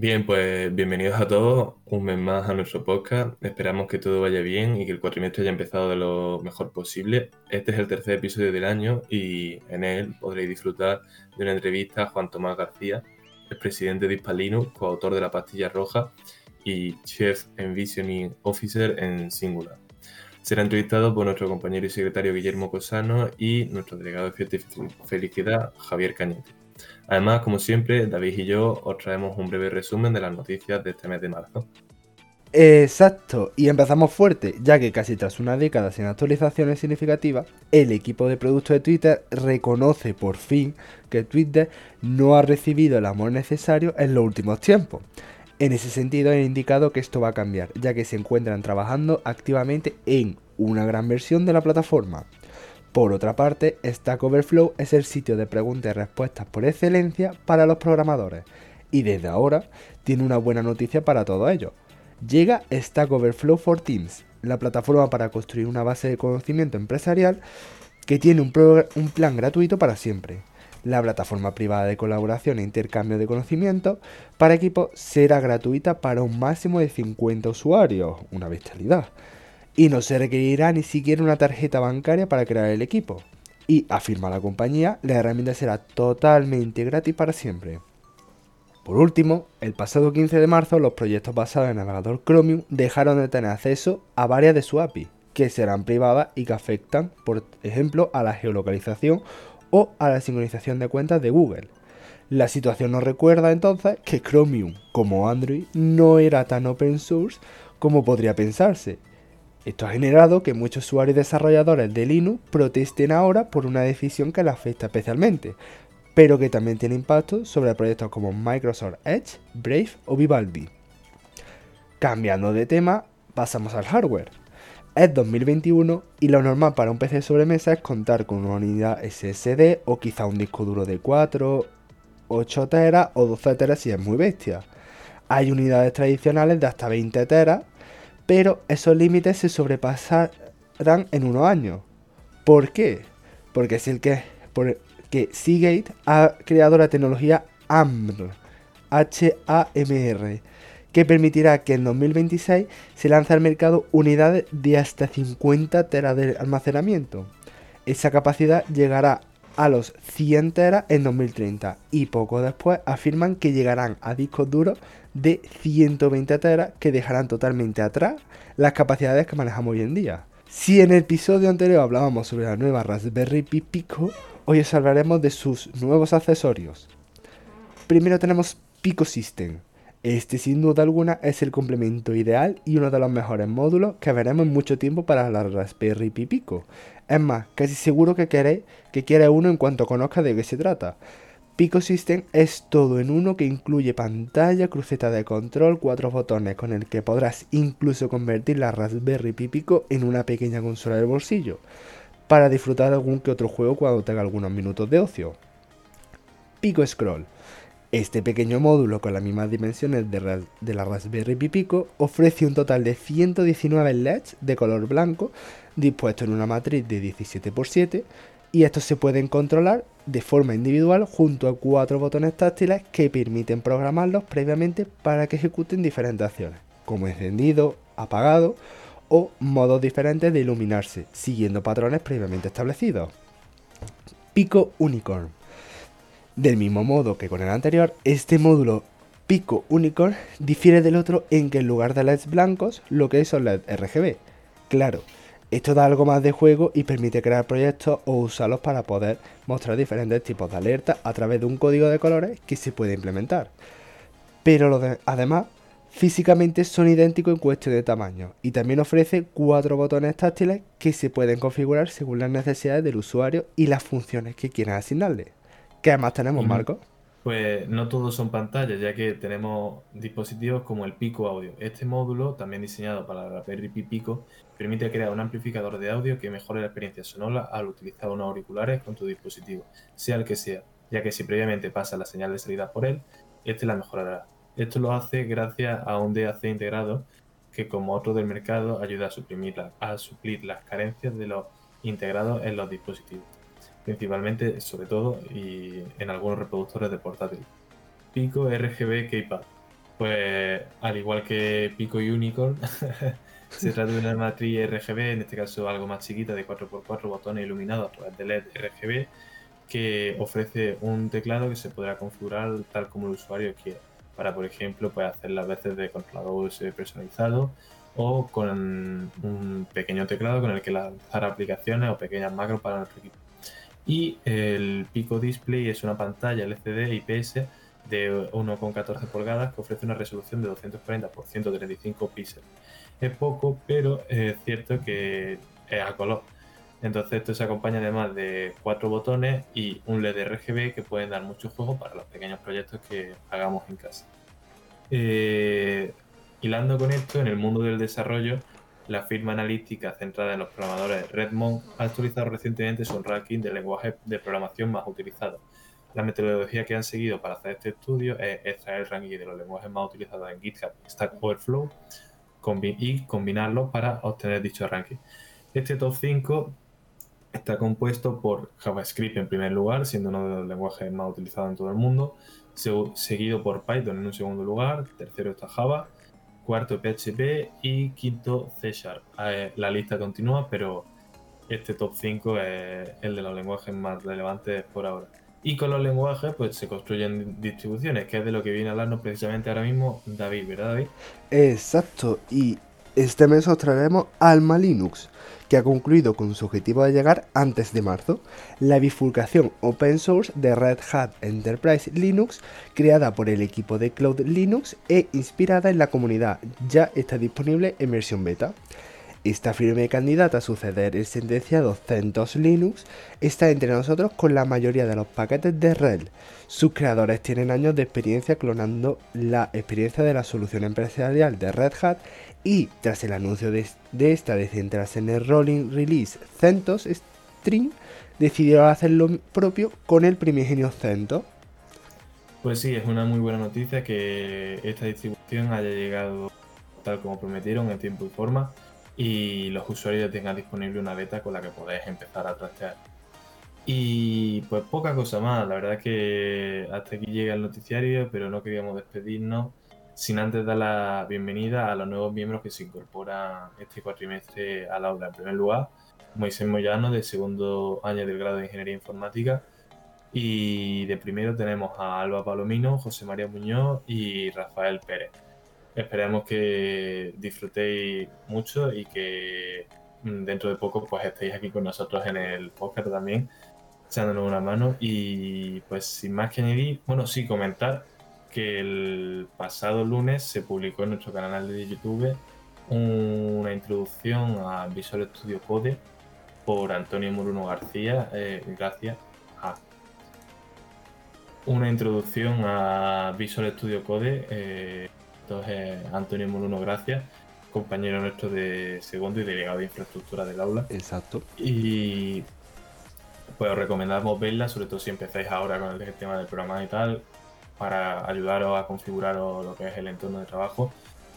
Bien, pues bienvenidos a todos un mes más a nuestro podcast. Esperamos que todo vaya bien y que el cuatrimestre haya empezado de lo mejor posible. Este es el tercer episodio del año y en él podréis disfrutar de una entrevista a Juan Tomás García, el presidente de Hispalino, coautor de La Pastilla Roja y Chief Envisioning Officer en Singular. Será entrevistado por nuestro compañero y secretario Guillermo Cosano y nuestro delegado de Felicidad, Javier Cañete. Además, como siempre, David y yo os traemos un breve resumen de las noticias de este mes de marzo. Exacto, y empezamos fuerte, ya que casi tras una década sin actualizaciones significativas, el equipo de producto de Twitter reconoce por fin que Twitter no ha recibido el amor necesario en los últimos tiempos. En ese sentido, han indicado que esto va a cambiar, ya que se encuentran trabajando activamente en una gran versión de la plataforma. Por otra parte, Stack Overflow es el sitio de preguntas y respuestas por excelencia para los programadores, y desde ahora tiene una buena noticia para todos ellos. Llega Stack Overflow for Teams, la plataforma para construir una base de conocimiento empresarial que tiene un, plan gratuito para siempre. La plataforma privada de colaboración e intercambio de conocimiento para equipos será gratuita para un máximo de 50 usuarios, una bestialidad y no se requerirá ni siquiera una tarjeta bancaria para crear el equipo. Y, afirma la compañía, la herramienta será totalmente gratis para siempre. Por último, el pasado 15 de marzo los proyectos basados en el navegador Chromium dejaron de tener acceso a varias de sus API, que serán privadas y que afectan, por ejemplo, a la geolocalización o a la sincronización de cuentas de Google. La situación nos recuerda entonces que Chromium, como Android, no era tan open source como podría pensarse, esto ha generado que muchos usuarios y desarrolladores de Linux protesten ahora por una decisión que les afecta especialmente, pero que también tiene impacto sobre proyectos como Microsoft Edge, Brave o Vivaldi. Cambiando de tema, pasamos al hardware. Es 2021 y lo normal para un PC sobremesa es contar con una unidad SSD o quizá un disco duro de 4, 8 teras o 12 teras si es muy bestia. Hay unidades tradicionales de hasta 20 teras pero esos límites se sobrepasarán en unos años. ¿Por qué? Porque es el que, porque Seagate ha creado la tecnología AMR, que permitirá que en 2026 se lance al mercado unidades de hasta 50 teras de almacenamiento. Esa capacidad llegará a los 100 teras en 2030 y poco después afirman que llegarán a discos duros de 120 teras que dejarán totalmente atrás las capacidades que manejamos hoy en día. Si en el episodio anterior hablábamos sobre la nueva Raspberry Pi Pico, hoy os hablaremos de sus nuevos accesorios. Primero tenemos Pico System. Este sin duda alguna es el complemento ideal y uno de los mejores módulos que veremos en mucho tiempo para la Raspberry Pi Pico. Es más, casi seguro que queréis que quiera uno en cuanto conozca de qué se trata. Pico System es todo en uno que incluye pantalla, cruceta de control, cuatro botones con el que podrás incluso convertir la Raspberry Pi Pico en una pequeña consola de bolsillo para disfrutar de algún que otro juego cuando tenga algunos minutos de ocio. Pico Scroll. Este pequeño módulo con las mismas dimensiones de, la Raspberry Pi Pico ofrece un total de 119 LEDs de color blanco dispuestos en una matriz de 17x7 y estos se pueden controlar de forma individual junto a cuatro botones táctiles que permiten programarlos previamente para que ejecuten diferentes acciones, como encendido, apagado o modos diferentes de iluminarse, siguiendo patrones previamente establecidos. Pico Unicorn. Del mismo modo que con el anterior, este módulo Pico Unicorn difiere del otro en que en lugar de LEDs blancos, lo que es son LEDs RGB. Claro, esto da algo más de juego y permite crear proyectos o usarlos para poder mostrar diferentes tipos de alertas a través de un código de colores que se puede implementar. Pero además, físicamente son idénticos en cuestión de tamaño y también ofrece cuatro botones táctiles que se pueden configurar según las necesidades del usuario y las funciones que quieran asignarle. ¿Qué más tenemos, Marco? Pues no todos son pantallas, ya que tenemos dispositivos como el Pico Audio. Este módulo, también diseñado para la Raspberry Pi Pico, permite crear un amplificador de audio que mejore la experiencia sonora al utilizar unos auriculares con tu dispositivo, sea el que sea, ya que si previamente pasa la señal de salida por él, este la mejorará. Esto lo hace gracias a un DAC integrado que, como otro del mercado, ayuda a, suprimir a suplir las carencias de los integrados en los dispositivos principalmente, sobre todo, y en algunos reproductores de portátil. Pico RGB Keypad. Pues al igual que Pico Unicorn, se trata de una matriz RGB, en este caso algo más chiquita, de 4x4 botones iluminados a través de LED RGB, que ofrece un teclado que se podrá configurar tal como el usuario quiera. Para, por ejemplo, pues hacer las veces de controlador USB personalizado o con un pequeño teclado con el que lanzar aplicaciones o pequeñas macros para nuestro equipo. Y el Pico Display es una pantalla LCD IPS de 1,14 pulgadas que ofrece una resolución de 240 x 135 píxeles. Es poco, pero es cierto que es a color. Entonces esto se acompaña además de cuatro botones y un LED RGB que pueden dar mucho juego para los pequeños proyectos que hagamos en casa. Eh, hilando con esto, en el mundo del desarrollo, la firma analítica centrada en los programadores Redmond ha actualizado recientemente su ranking de lenguajes de programación más utilizados. La metodología que han seguido para hacer este estudio es extraer el ranking de los lenguajes más utilizados en GitHub Stack Overflow y combinarlos para obtener dicho ranking. Este top 5 está compuesto por JavaScript en primer lugar, siendo uno de los lenguajes más utilizados en todo el mundo, seguido por Python en un segundo lugar, tercero está Java, cuarto PHP y quinto C Sharp. La lista continúa, pero este top 5 es el de los lenguajes más relevantes por ahora. Y con los lenguajes, pues se construyen distribuciones, que es de lo que viene a hablarnos precisamente ahora mismo David, ¿verdad, David? Exacto, y este mes os traeremos Alma Linux, que ha concluido con su objetivo de llegar antes de marzo, la bifurcación open source de Red Hat Enterprise Linux, creada por el equipo de Cloud Linux e inspirada en la comunidad, ya está disponible en versión beta. Esta firme candidata a suceder el sentenciado CentOS Linux está entre nosotros con la mayoría de los paquetes de RHEL. Sus creadores tienen años de experiencia clonando la experiencia de la solución empresarial de Red Hat y tras el anuncio de, esta de centrarse en el rolling release CentOS String, decidió hacer lo propio con el primigenio CentOS. Pues sí, es una muy buena noticia que esta distribución haya llegado tal como prometieron en tiempo y forma y los usuarios tengan disponible una beta con la que podéis empezar a trastear. Y pues poca cosa más, la verdad que hasta aquí llega el noticiario, pero no queríamos despedirnos sin antes dar la bienvenida a los nuevos miembros que se incorporan este cuatrimestre al aula. En primer lugar, Moisés Moyano, de segundo año del grado de Ingeniería Informática. Y de primero tenemos a Alba Palomino, José María Muñoz y Rafael Pérez. Esperemos que disfrutéis mucho y que mm, dentro de poco pues estéis aquí con nosotros en el podcast también, echándonos una mano. Y pues sin más que añadir, bueno, sí comentar que el pasado lunes se publicó en nuestro canal de YouTube una introducción a Visual Studio Code por Antonio Muruno García, eh, gracias a una introducción a Visual Studio Code eh, entonces, Antonio Moluno, gracias, compañero nuestro de segundo y delegado de infraestructura del aula. Exacto. Y pues os recomendamos verla, sobre todo si empezáis ahora con el tema del programa y tal, para ayudaros a configurar lo que es el entorno de trabajo,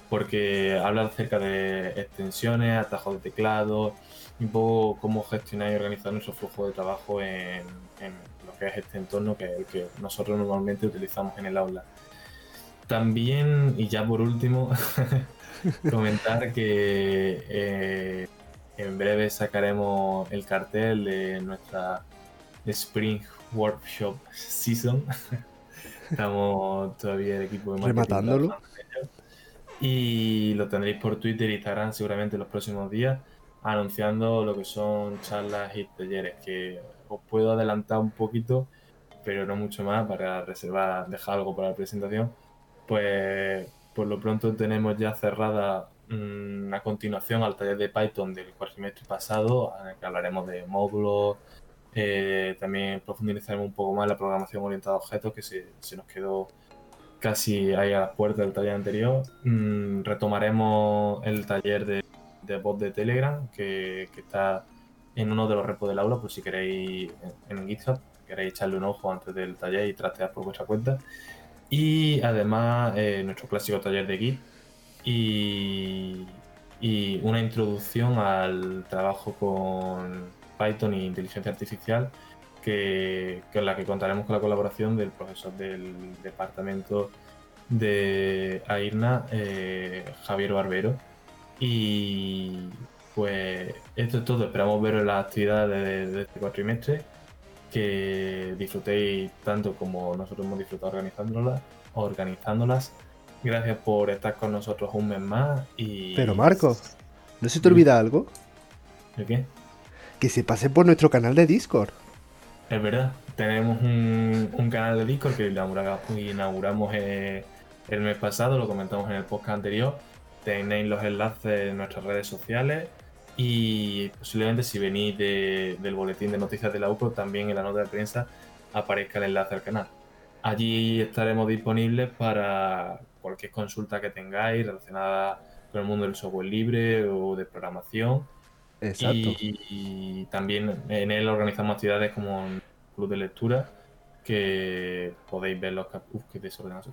porque habla acerca de extensiones, atajos de teclado, un poco cómo gestionar y organizar nuestro flujo de trabajo en, en lo que es este entorno que es el que nosotros normalmente utilizamos en el aula. También, y ya por último, comentar que eh, en breve sacaremos el cartel de nuestra Spring Workshop Season. Estamos todavía el equipo de Rematándolo. Y lo tendréis por Twitter e Instagram seguramente los próximos días, anunciando lo que son charlas y talleres, que os puedo adelantar un poquito, pero no mucho más para reservar, dejar algo para la presentación pues por lo pronto tenemos ya cerrada mm, una continuación al taller de Python del cuatrimestre pasado, en el que hablaremos de módulos, eh, también profundizaremos un poco más la programación orientada a objetos, que se, nos quedó casi ahí a las puertas del taller anterior. Mm, retomaremos el taller de, de bot de Telegram, que, está en uno de los repos del aula, por si queréis en, en GitHub, queréis echarle un ojo antes del taller y trastear por vuestra cuenta. Y además eh, nuestro clásico taller de Git y, una introducción al trabajo con Python e inteligencia artificial que, con la que contaremos con la colaboración del profesor del departamento de AIRNA, eh, Javier Barbero. Y pues esto es todo. Esperamos veros en las actividades de, este cuatrimestre. Que disfrutéis tanto como nosotros hemos disfrutado organizándolas. organizándolas. Gracias por estar con nosotros un mes más. Y... Pero Marco, ¿no se te olvida algo? ¿De qué? Que se pase por nuestro canal de Discord. Es verdad, tenemos un, canal de Discord que inauguramos, eh, el mes pasado, lo comentamos en el podcast anterior. Tenéis los enlaces en nuestras redes sociales y posiblemente si venís del boletín de noticias de la UCO, también en la nota de prensa aparezca el enlace al canal. Allí estaremos disponibles para cualquier consulta que tengáis relacionada con el mundo del software libre o de programación. Y, también en él organizamos actividades como un club de lectura que podéis ver los capuz que desordenan su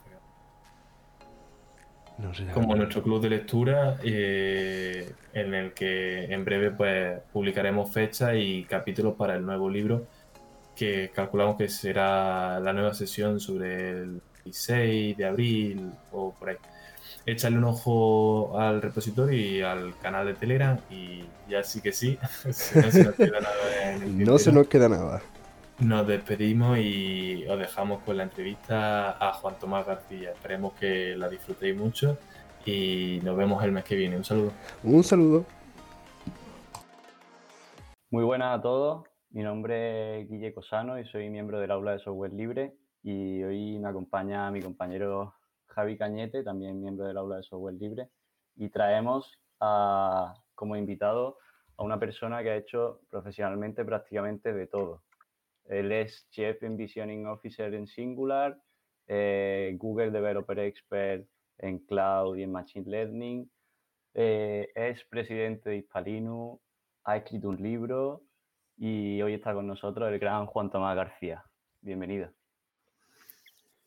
no como nuestro club de lectura eh, en el que en breve pues publicaremos fechas y capítulos para el nuevo libro que calculamos que será la nueva sesión sobre el 16 de abril o por ahí échale un ojo al repositorio y al canal de Telegram y ya sí que sí, no se nos queda nada. no se nos queda nada. Nos despedimos y os dejamos con la entrevista a Juan Tomás García. Esperemos que la disfrutéis mucho y nos vemos el mes que viene. Un saludo. Un saludo. Muy buenas a todos. Mi nombre es Guille Cosano y soy miembro del aula de software libre y hoy me acompaña mi compañero Javi Cañete, también miembro del aula de software libre, y traemos como invitado a una persona que ha hecho profesionalmente prácticamente de todo. Él es Chief Envisioning Officer en Singular, eh, Google Developer Expert en Cloud y en Machine Learning, eh, es presidente de Hispalinu, ha escrito un libro y hoy está con nosotros el gran Juan Tomás García. Bienvenido.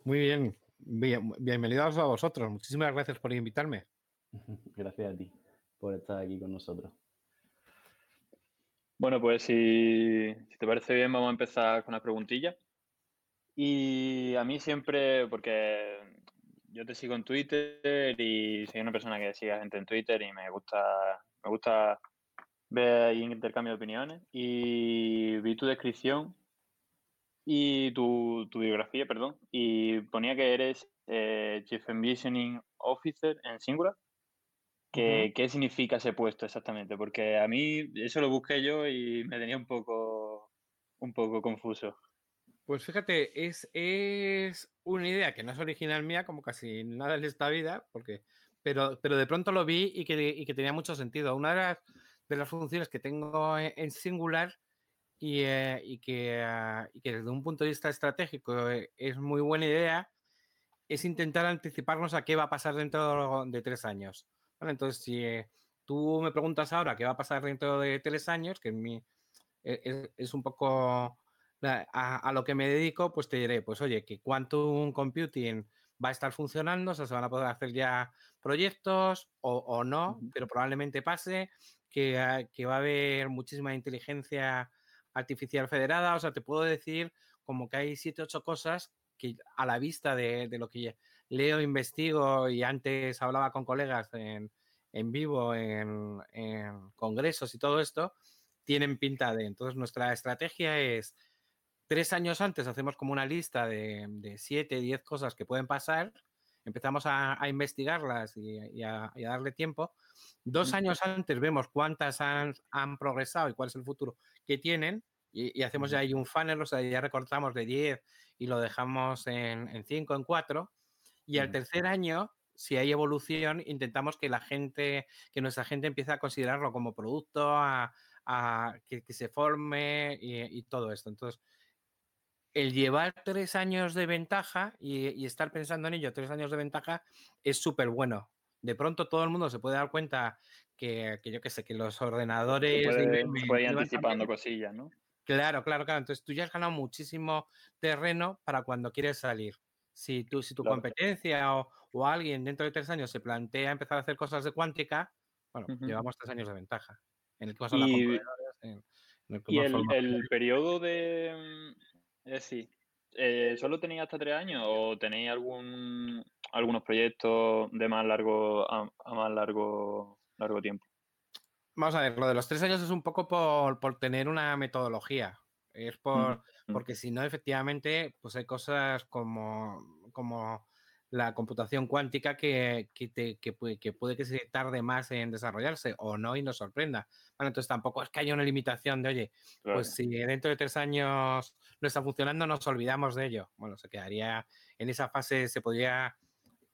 Muy bien, bienvenidos a vosotros. Muchísimas gracias por invitarme. Gracias a ti por estar aquí con nosotros. Bueno, pues si, te parece bien, vamos a empezar con las preguntillas. Y a mí siempre, porque yo te sigo en Twitter y soy una persona que sigue a gente en Twitter y me gusta, me gusta ver ahí intercambio de opiniones. Y vi tu descripción y tu, biografía, perdón, y ponía que eres eh, Chief Envisioning Officer en Singular. ¿Qué, ¿Qué significa ese puesto exactamente? Porque a mí eso lo busqué yo y me tenía un poco, un poco confuso. Pues fíjate, es, es una idea que no es original mía, como casi nada en esta vida, porque, pero, pero de pronto lo vi y que, y que tenía mucho sentido. Una de las, de las funciones que tengo en Singular eh, y, que, ah, y, que, desde un punto de vista estratégico eh, es muy buena idea, es intentar anticiparnos a qué va a pasar dentro de tres años. Entonces, si eh, tú me preguntas ahora qué va a pasar dentro de tres años, que mi, e, e, es, un poco a, lo que me dedico, pues te diré, pues oye, que quantum computing va a estar funcionando, o sea, se van a poder hacer ya proyectos o, o no, pero probablemente pase, que, ah, que va a haber muchísima inteligencia artificial federada, o sea, te puedo decir como que hay siete, ocho cosas que a la vista de, lo que leo, investigo y antes hablaba con colegas en, vivo, en, congresos y todo esto, tienen pinta de. Entonces, nuestra estrategia es tres años antes hacemos como una lista de, siete, diez cosas que pueden pasar, empezamos a, investigarlas y, a, darle tiempo. Dos años antes vemos cuántas han, han progresado y cuál es el futuro que tienen y, hacemos ya ahí un funnel, o sea, ya recortamos de 10 y lo dejamos en, 5, en 4. Y al tercer año, si hay evolución, intentamos que la gente, que nuestra gente empiece a considerarlo como producto, a, que, se forme y, todo esto. Entonces, el llevar tres años de ventaja y, estar pensando en ello, tres años de ventaja, es súper bueno. De pronto todo el mundo se puede dar cuenta que, yo qué sé, que los ordenadores... Puede, anticipando cosillas, ¿no? Claro, claro, claro. Entonces tú ya has ganado muchísimo terreno para cuando quieres salir. Si, tú, si tu competencia o, alguien dentro de tres años se plantea empezar a hacer cosas de cuántica, bueno, llevamos tres años de ventaja. En el caso y, y el, periodo de... Mm, es decir, eh, ¿solo tenéis hasta tres años o tenéis algún algunos proyectos de más largo a, más largo largo tiempo? Vamos a ver, lo de los tres años es un poco por, por tener una metodología. Es por, Mm, mm. Porque si no, efectivamente, pues hay cosas como, como la computación cuántica que, que, te- que puede, que puede que se tarde más en desarrollarse o no y nos sorprenda. Bueno, entonces tampoco es que haya una limitación de, oye, Claro. pues si dentro de tres años no está funcionando, nos olvidamos de ello. Bueno, se quedaría en esa fase, se podría,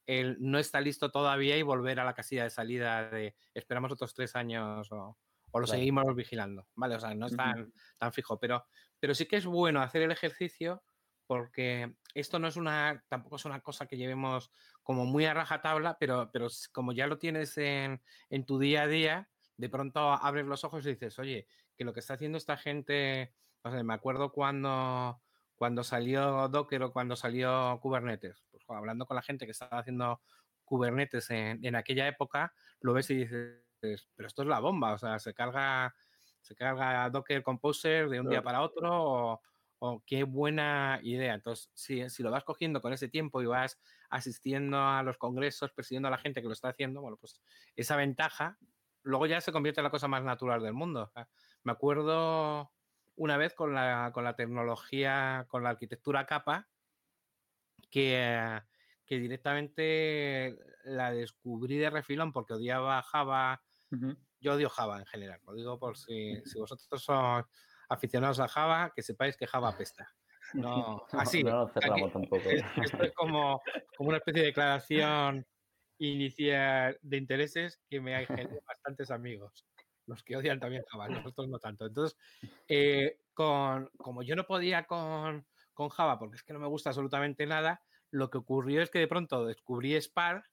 el no está listo todavía y volver a la casilla de salida de esperamos otros tres años o, o lo Claro. seguimos vigilando. Vale, o sea, no es tan, tan fijo, pero, pero sí que es bueno hacer el ejercicio porque esto no es una, tampoco es una cosa que llevemos como muy a rajatabla, pero, pero como ya lo tienes en, en tu día a día, de pronto abres los ojos y dices, oye, que lo que está haciendo esta gente, o sea, me acuerdo cuando, cuando salió Docker o cuando salió Kubernetes, pues hablando con la gente que estaba haciendo Kubernetes en, en aquella época, lo ves y dices, pero esto es la bomba, o sea, se carga, se carga Docker Composer de un día para otro o, o qué buena idea. Entonces, si, si lo vas cogiendo con ese tiempo y vas asistiendo a los congresos, persiguiendo a la gente que lo está haciendo, bueno, pues esa ventaja luego ya se convierte en la cosa más natural del mundo. Sea, me acuerdo una vez con la, con la tecnología, con la arquitectura capa, que, que directamente la descubrí de refilón porque odiaba Java. Ujú. Yo odio Java en general, lo digo por si, si vosotros sois aficionados a Java, que sepáis que Java apesta. No, así. no tampoco. es- esto es como, como una especie de declaración inicial de intereses que me ha generado bastantes amigos, los que odian también Java, nosotros no tanto. Entonces, eh, con, como yo no podía con, con Java, porque es que no me gusta absolutamente nada, lo que ocurrió es que de pronto descubrí Spark,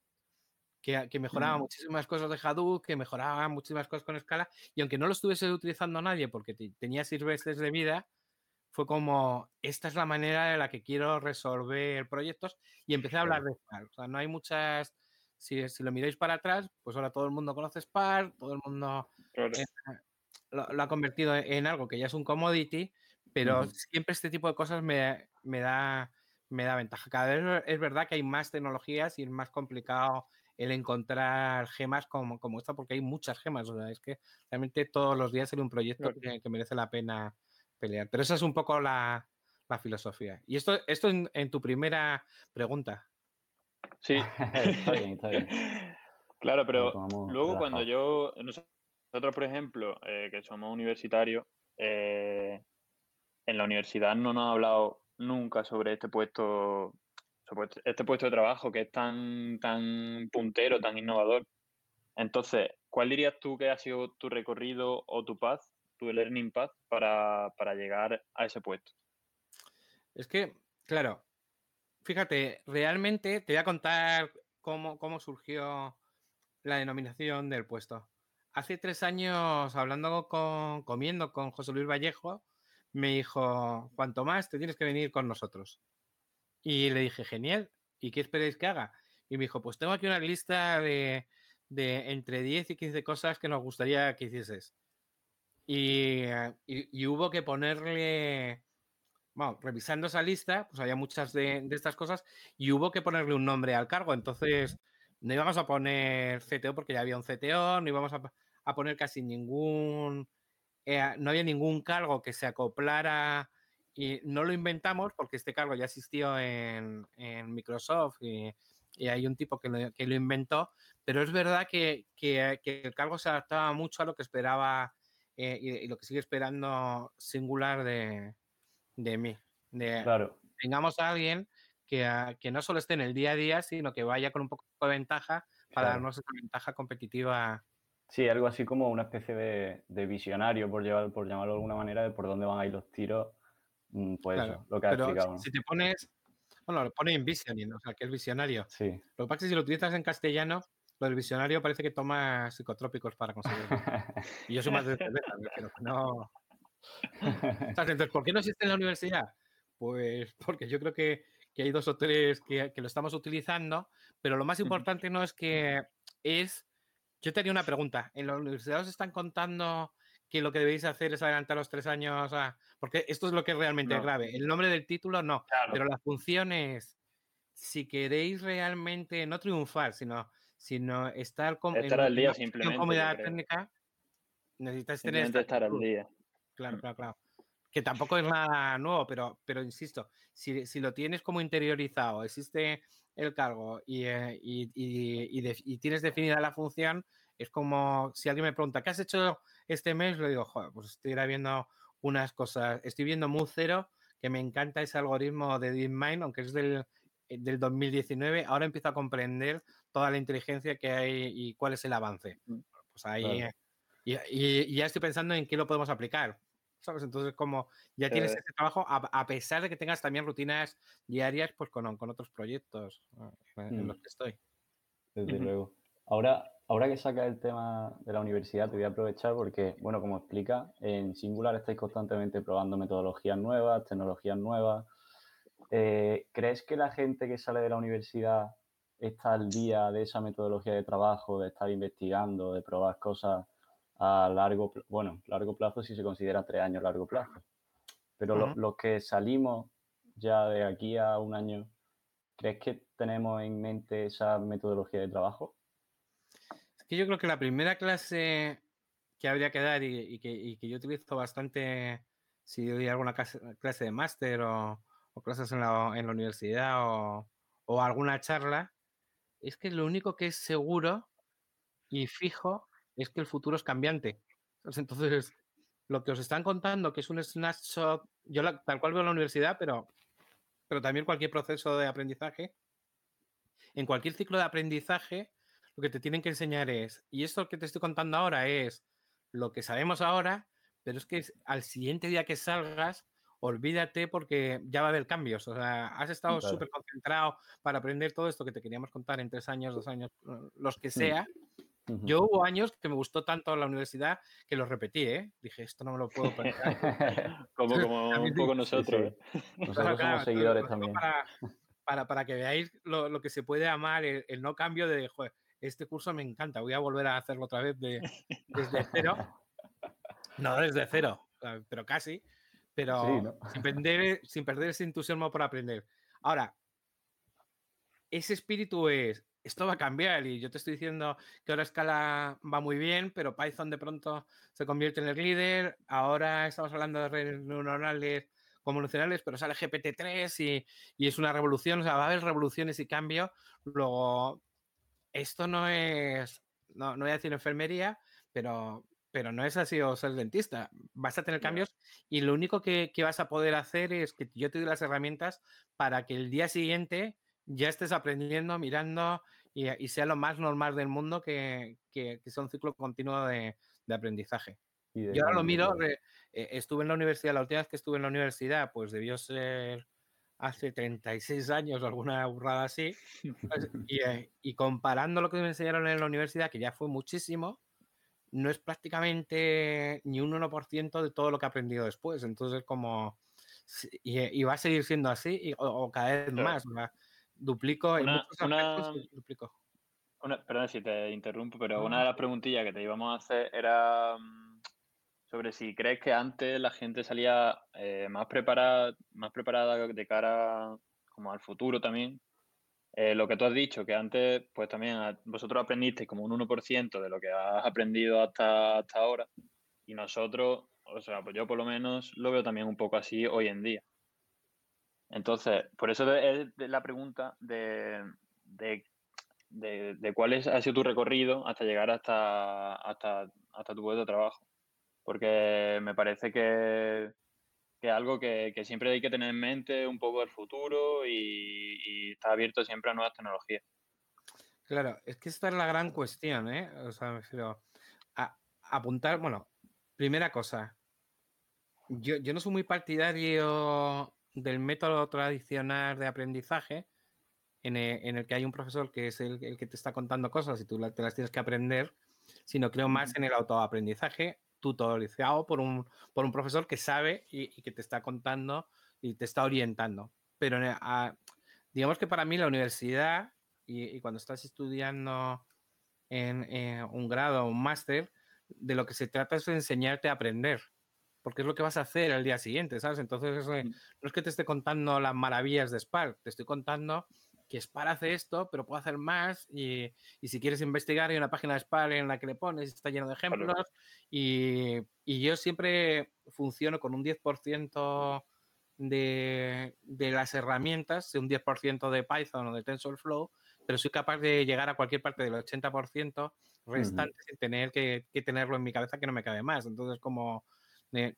que, que mejoraba Mm. muchísimas cosas de Hadoop, que mejoraba muchísimas cosas con Scala, y aunque no lo estuviese utilizando nadie porque te- tenía seis veces de vida, fue como, esta es la manera de la que quiero resolver proyectos y empecé a hablar de Spark. O sea, no hay muchas, si, si lo miráis para atrás, pues ahora todo el mundo conoce Spark, todo el mundo Claro. eh, lo, lo ha convertido en algo que ya es un commodity, pero siempre este tipo de cosas me, me da, me da ventaja. Cada vez es verdad que hay más tecnologías y es más complicado el encontrar gemas como, como esta, porque hay muchas gemas. O sea, es que realmente todos los días hay un proyecto Claro. que, que merece la pena pelear. Pero esa es un poco la, la filosofía. Y esto, esto en, en tu primera pregunta. Sí. está bien, está bien. Claro, pero luego cuando yo, nosotros por ejemplo, eh, que somos universitarios, eh, en la universidad no nos ha hablado nunca sobre este puesto, este- este puesto de trabajo que es tan, tan puntero, tan innovador. Entonces, ¿cuál dirías tú que ha sido tu recorrido o tu path, tu learning path para, para llegar a ese puesto? Es que, claro, fíjate, realmente te voy a contar cómo, cómo surgió la denominación del puesto. Hace tres años, hablando con, comiendo con José Luis Vallejo, me dijo, cuanto más te tienes que venir con nosotros. Y le dije, genial, ¿y qué esperáis que haga? Y me dijo, pues tengo aquí una lista de, de entre 10 y 15 cosas que nos gustaría que hicieses. Y, eh, y- hubo que ponerle, bueno, revisando esa lista, pues había muchas de, de estas cosas y hubo que ponerle un nombre al cargo. Entonces, no íbamos a poner CTO porque ya había un CTO, no íbamos a, a poner casi ningún, eh, no había ningún cargo que se acoplara y no lo inventamos porque este cargo ya existió en, en Microsoft y, y hay un tipo que lo, que lo inventó, pero es verdad que, que- que el cargo se adaptaba mucho a lo que esperaba eh, y, y lo que sigue esperando singular de, de mí. De, Claro, Tengamos a alguien que, ah, que no solo esté en el día a día, sino que vaya con un poco de ventaja para Claro. darnos esa ventaja competitiva. sí, algo así como una especie de, de visionario, por, llevar, por llamarlo de alguna manera, de por dónde van a ir los tiros. Pues Claro, eso, lo que Pero explicado. si te pones, bueno, lo pone en visioning, o sea, que es visionario. Sí. Lo que pasa es que si lo utilizas en castellano, lo del visionario parece que toma psicotrópicos para conseguirlo. Y yo soy más de cerveza, pero no. Entonces, ¿por qué no existe en la universidad? Pues porque yo creo que, que hay dos o tres que, que lo estamos utilizando, pero lo más importante no es que es. Yo tenía una pregunta. ¿En la universidad os están contando que lo que debéis hacer es adelantar los tres años a... Porque esto es lo que es realmente No. grave. El nombre del título no, Claro. pero la función es, si queréis realmente no triunfar, sino, sino estar, com- Estar en al día simplemente, comodidad técnica, necesitáis tener esta estar al día. Claro, claro, claro. Que tampoco es nada nuevo, pero, pero insisto, si, si lo tienes como interiorizado, existe el cargo y, eh, y- y- y de- y tienes definida la función, es como si alguien me pregunta, ¿qué has hecho este mes? Le digo, joder, pues estoy viendo unas cosas, estoy viendo Mood Zero, que me encanta ese algoritmo de DeepMind, aunque es del, eh, del 2019, ahora empiezo a comprender toda la inteligencia que hay y cuál es el avance. Pues ahí, Claro. eh, y, y- y ya estoy pensando en qué lo podemos aplicar. ¿Sabes? Entonces, como ya tienes Eh. ese trabajo, a, a pesar de que tengas también rutinas diarias, pues con, con otros proyectos en, en Mm. los que estoy. Desde luego. Ahora, ahora que sacas el tema de la universidad, te voy a aprovechar porque, bueno, como explica, en Singular estáis constantemente probando metodologías nuevas, tecnologías nuevas. Eh, ¿Crees que la gente que sale de la universidad está al día de esa metodología de trabajo, de estar investigando, de probar cosas a largo, pl- bueno, largo plazo si se considera tres años largo plazo? Pero los que salimos ya de aquí a un año, ¿crees que tenemos en mente esa metodología de trabajo? Que yo creo que la primera clase que habría que dar y, que, yo utilizo bastante si doy alguna clase, de máster o, clases en la, universidad o, alguna charla, es que lo único que es seguro y fijo es que el futuro es cambiante. Entonces, lo que os están contando, que es un snapshot, yo tal cual veo la universidad, pero, pero también cualquier proceso de aprendizaje, en cualquier ciclo de aprendizaje, lo que te tienen que enseñar es, y esto que te estoy contando ahora es lo que sabemos ahora, pero es que al siguiente día que salgas, olvídate porque ya va a haber cambios. O sea, has estado Claro. súper concentrado para aprender todo esto que te queríamos contar en tres años, dos años, los que sea. Ujú. Yo hubo años que me gustó tanto la universidad que los repetí, ¿eh? Dije, esto no me lo puedo perder. Como, como un poco nosotros. sí. ¿eh? Nosotros Claro, somos claro, seguidores lo también. Para, para, para que veáis lo, lo que se puede amar, el, el no cambio de, joder, este curso me encanta, voy a volver a hacerlo otra vez de, desde cero. No desde cero, sea, pero casi. Pero Sí, ¿no? sin, perder, sin perder ese entusiasmo por aprender. Ahora, ese espíritu es, esto va a cambiar y yo te estoy diciendo que ahora Scala va muy bien, pero Python de pronto se convierte en el líder. Ahora estamos hablando de redes neuronales convolucionales, pero sale GPT-3 y, y es una revolución. O sea, va a haber revoluciones y cambios. Luego, esto no es, no, no voy a decir enfermería, pero, pero no es así o ser dentista. Vas a tener cambios y lo único que, que vas a poder hacer es que yo te doy las herramientas para que el día siguiente ya estés aprendiendo, mirando y, y sea lo más normal del mundo que, que, que sea un ciclo continuo de, de aprendizaje. Y de Yo ahora lo miro, re- eh, estuve en la universidad, la última vez que estuve en la universidad, pues debió ser hace 36 años o alguna burrada así. y, eh, y comparando lo que me enseñaron en la universidad, que ya fue muchísimo, no es prácticamente ni un 1% de todo lo que he aprendido después. Entonces, como. sí, Y, y va a seguir siendo así, y- o, o cada vez más. ¿verdad? Duplico en muchos una- duplico. Una, perdón si te interrumpo, pero No, una de las preguntillas que te íbamos a hacer era mm, sobre si crees que antes la gente salía eh, más preparada, más preparada de cara como al futuro también. Eh, lo que tú has dicho, que antes, pues también vosotros aprendisteis como un 1% de lo que has aprendido hasta, hasta ahora. Y nosotros, o sea, pues yo por lo menos lo veo también un poco así hoy en día. Entonces, por eso es la pregunta de, de, de- de cuál es, ha sido tu recorrido hasta llegar hasta, hasta, hasta tu puesto de trabajo. Porque me parece que, que es algo que, que siempre hay que tener en mente un poco del futuro y, y estar abierto siempre a nuevas tecnologías. Claro, es que esta es la gran cuestión, ¿eh? O sea, me refiero a apuntar, bueno, primera cosa, yo, yo no soy muy partidario del método tradicional de aprendizaje en el, en el que hay un profesor que es el, el que te está contando cosas y tú te las tienes que aprender, sino creo más en el autoaprendizaje tutorizado por un, por un profesor que sabe y, y que te está contando y te está orientando. Pero en el- a- digamos que para mí la universidad y, y cuando estás estudiando en, eh, un grado o un máster, de lo que se trata es de enseñarte a aprender, porque es lo que vas a hacer el día siguiente, ¿sabes? Entonces, mm. no es que te esté contando las maravillas de Spark, te estoy contando que Spark hace esto, pero puede hacer más y, si quieres investigar hay una página de Spark en la que le pones, está lleno de ejemplos y, y, yo siempre funciono con un 10% de, de, las herramientas, un 10% de Python o de TensorFlow, pero soy capaz de llegar a cualquier parte del 80% restante sin tener que, que, tenerlo en mi cabeza que no me cabe más. Entonces, como eh,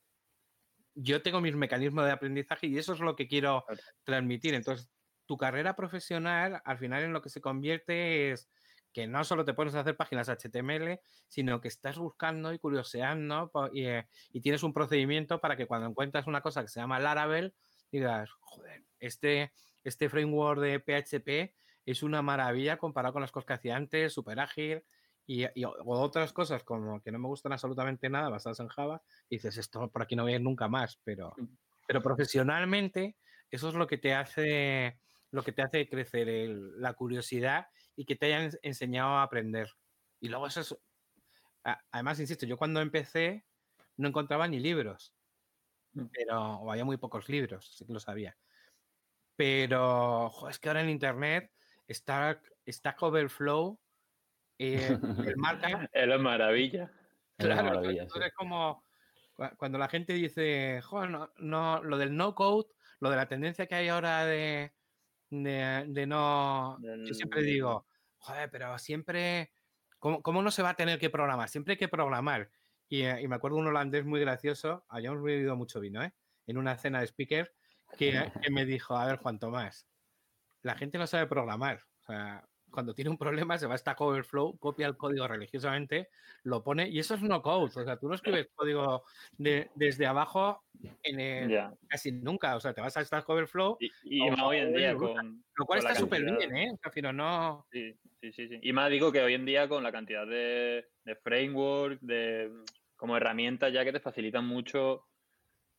yo tengo mis mecanismos de aprendizaje y eso es lo que quiero transmitir. Entonces, tu carrera profesional al final en lo que se convierte es que no solo te pones a hacer páginas HTML, sino que estás buscando y curioseando eh, y, tienes un procedimiento para que cuando encuentras una cosa que se llama Laravel, digas, joder, este, este framework de PHP es una maravilla comparado con las cosas que hacía antes, súper ágil, y, otras cosas como que no me gustan absolutamente nada basadas en Java, y dices, esto por aquí no voy a ir nunca más, pero, mm. pero profesionalmente eso es lo que te hace lo que te hace crecer la curiosidad y que te hayan enseñado a aprender. Y luego eso es, además, insisto, yo cuando empecé no encontraba ni libros, mm. pero, o había muy pocos libros, sí que lo sabía. Pero, es que ahora en Internet está Stack Overflow, eh, el marca... Es la maravilla. Claro, entonces es como cuando la gente dice, no, no, lo del no code, lo de la tendencia que hay ahora de, de, no. Yo siempre digo, joder, pero siempre. ¿cómo, ¿cómo, no se va a tener que programar? Siempre hay que programar. Y, eh, y me acuerdo un holandés muy gracioso, habíamos bebido mucho vino, ¿eh? En una cena de speaker, que, que me dijo: A ver, Juan Tomás, la gente no sabe programar. O sea, cuando tiene un problema se va a Stack Overflow, copia el código religiosamente, lo pone y eso es no code. O sea, tú no escribes código de, desde abajo en casi nunca. O sea, te vas a Stack Overflow. Y, y más hoy en día con. Lo cual está súper bien, ¿eh? O no. Sí, sí, sí, Y más digo que hoy en día con la cantidad de, de framework, de como herramientas ya que te facilitan mucho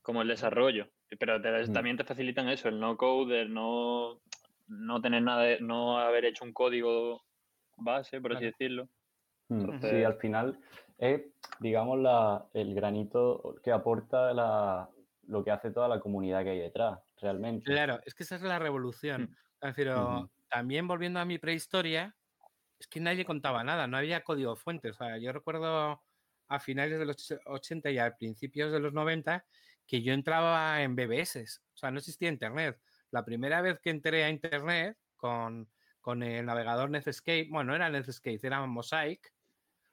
como el desarrollo. Pero también te facilitan eso, el no code, el no no tener nada, de, no haber hecho un código base, por así decirlo. Mm, sí, al final es, digamos, la, el granito que aporta la, lo que hace toda la comunidad que hay detrás, realmente. Claro, es que esa es la revolución. Pero también volviendo a mi prehistoria, es que nadie contaba nada, no había código fuente. O sea, yo recuerdo a finales de los 80 y a principios de los 90 que yo entraba en BBS, o sea, no existía Internet. La primera vez que entré a Internet con, el navegador Netscape, bueno, no era Netscape, era Mosaic,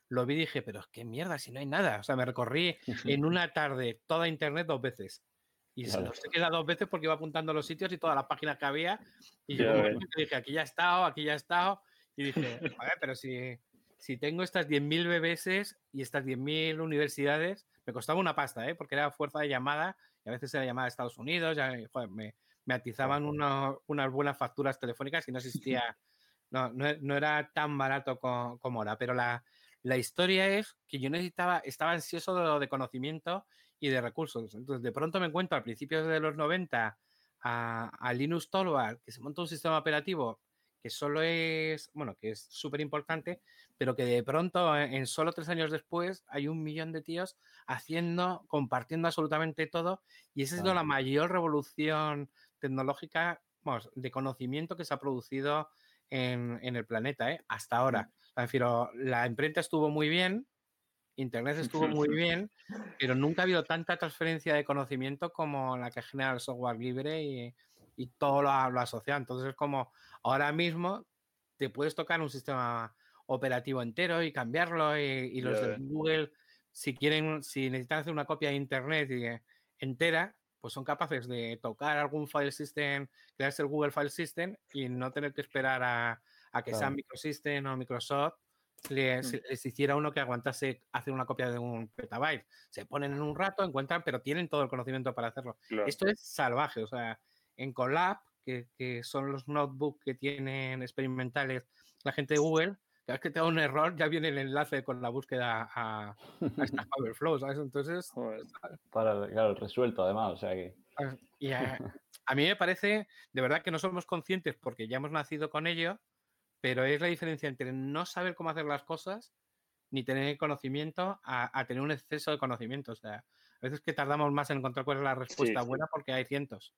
lo vi y dije, pero qué mierda, si no hay nada. O sea, me recorrí en una tarde toda Internet dos veces. Y se se queda dos veces porque iba apuntando los sitios y todas las páginas que había. Y yo dije, aquí ya he estado, aquí ya he estado. Y dije, a ver, pero si, si tengo estas 10.000 BBS y estas 10.000 universidades, me costaba una pasta, ¿eh? porque era fuerza de llamada y a veces era llamada a Estados Unidos, ya, joder, me, me atizaban unas buenas facturas telefónicas y no existía, no, no, era tan barato como, ahora, pero la, la, historia es que yo necesitaba, estaba ansioso de, conocimiento y de recursos. Entonces, de pronto me encuentro a principios de los 90 a, a Linux Torvald, que se monta un sistema operativo que solo es, bueno, que es súper importante, pero que de pronto, en solo tres años después, hay un millón de tíos haciendo, compartiendo absolutamente todo, y esa ha sido la mayor revolución tecnológica, vamos, de conocimiento que se ha producido en, el planeta, ¿eh? hasta ahora. la imprenta estuvo muy bien, Internet estuvo muy bien, pero nunca ha habido tanta transferencia de conocimiento como la que genera el software libre y, y todo lo, lo asociado. Entonces es como ahora mismo te puedes tocar un sistema operativo entero y cambiarlo y, los de Google, si quieren, si necesitan hacer una copia de Internet entera, pues son capaces de tocar algún file system, crearse el Google File System y no tener que esperar a, que sea Microsystem o Microsoft les, mm. les, hiciera uno que aguantase hacer una copia de un petabyte. Se ponen en un rato, encuentran, pero tienen todo el conocimiento para hacerlo. Esto es salvaje, o sea, en Colab, que, que, son los notebooks que tienen experimentales la gente de Google, vez que te da un error ya viene el enlace con la búsqueda a, a Stack Overflow, ¿sabes? Entonces... Para, claro, resuelto además, o sea que... Y a, a, mí me parece, de verdad que no somos conscientes porque ya hemos nacido con ello, pero es la diferencia entre no saber cómo hacer las cosas ni tener conocimiento a, tener un exceso de conocimiento. O sea, a veces que tardamos más en encontrar cuál es la respuesta buena porque hay cientos.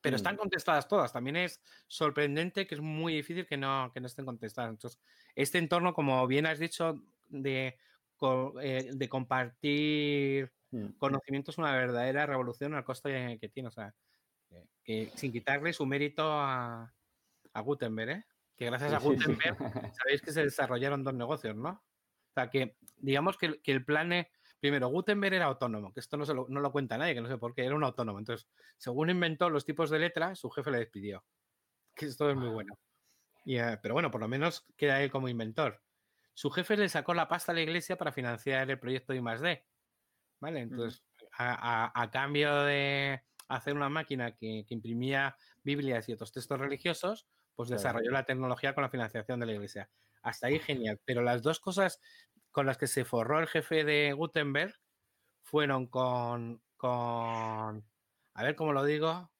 Pero están mm. contestadas todas. También es sorprendente que es muy difícil que no, que no estén contestadas. Entonces, este entorno, como bien has dicho, de, eh, de compartir mm. conocimiento es una verdadera revolución al costo que tiene. O sea, que, sin quitarle su mérito a, a Gutenberg, ¿eh? que gracias a Gutenberg sabéis que se desarrollaron dos negocios, ¿no? O sea, que digamos que, que el plan primero, Gutenberg era autónomo, que esto no, se lo, no lo cuenta nadie, que no sé por qué, era un autónomo. Entonces, según inventó los tipos de letra, su jefe le despidió. Que esto es muy bueno. Y, eh, pero bueno, por lo menos queda él como inventor. Su jefe le sacó la pasta a la iglesia para financiar el proyecto de I+.D. ¿Vale? Entonces, a, a, cambio de hacer una máquina que, que, imprimía Biblias y otros textos religiosos, pues desarrolló la tecnología con la financiación de la iglesia. Hasta ahí genial. Pero las dos cosas con las que se forró el jefe de Gutenberg fueron con, con a ver cómo lo digo,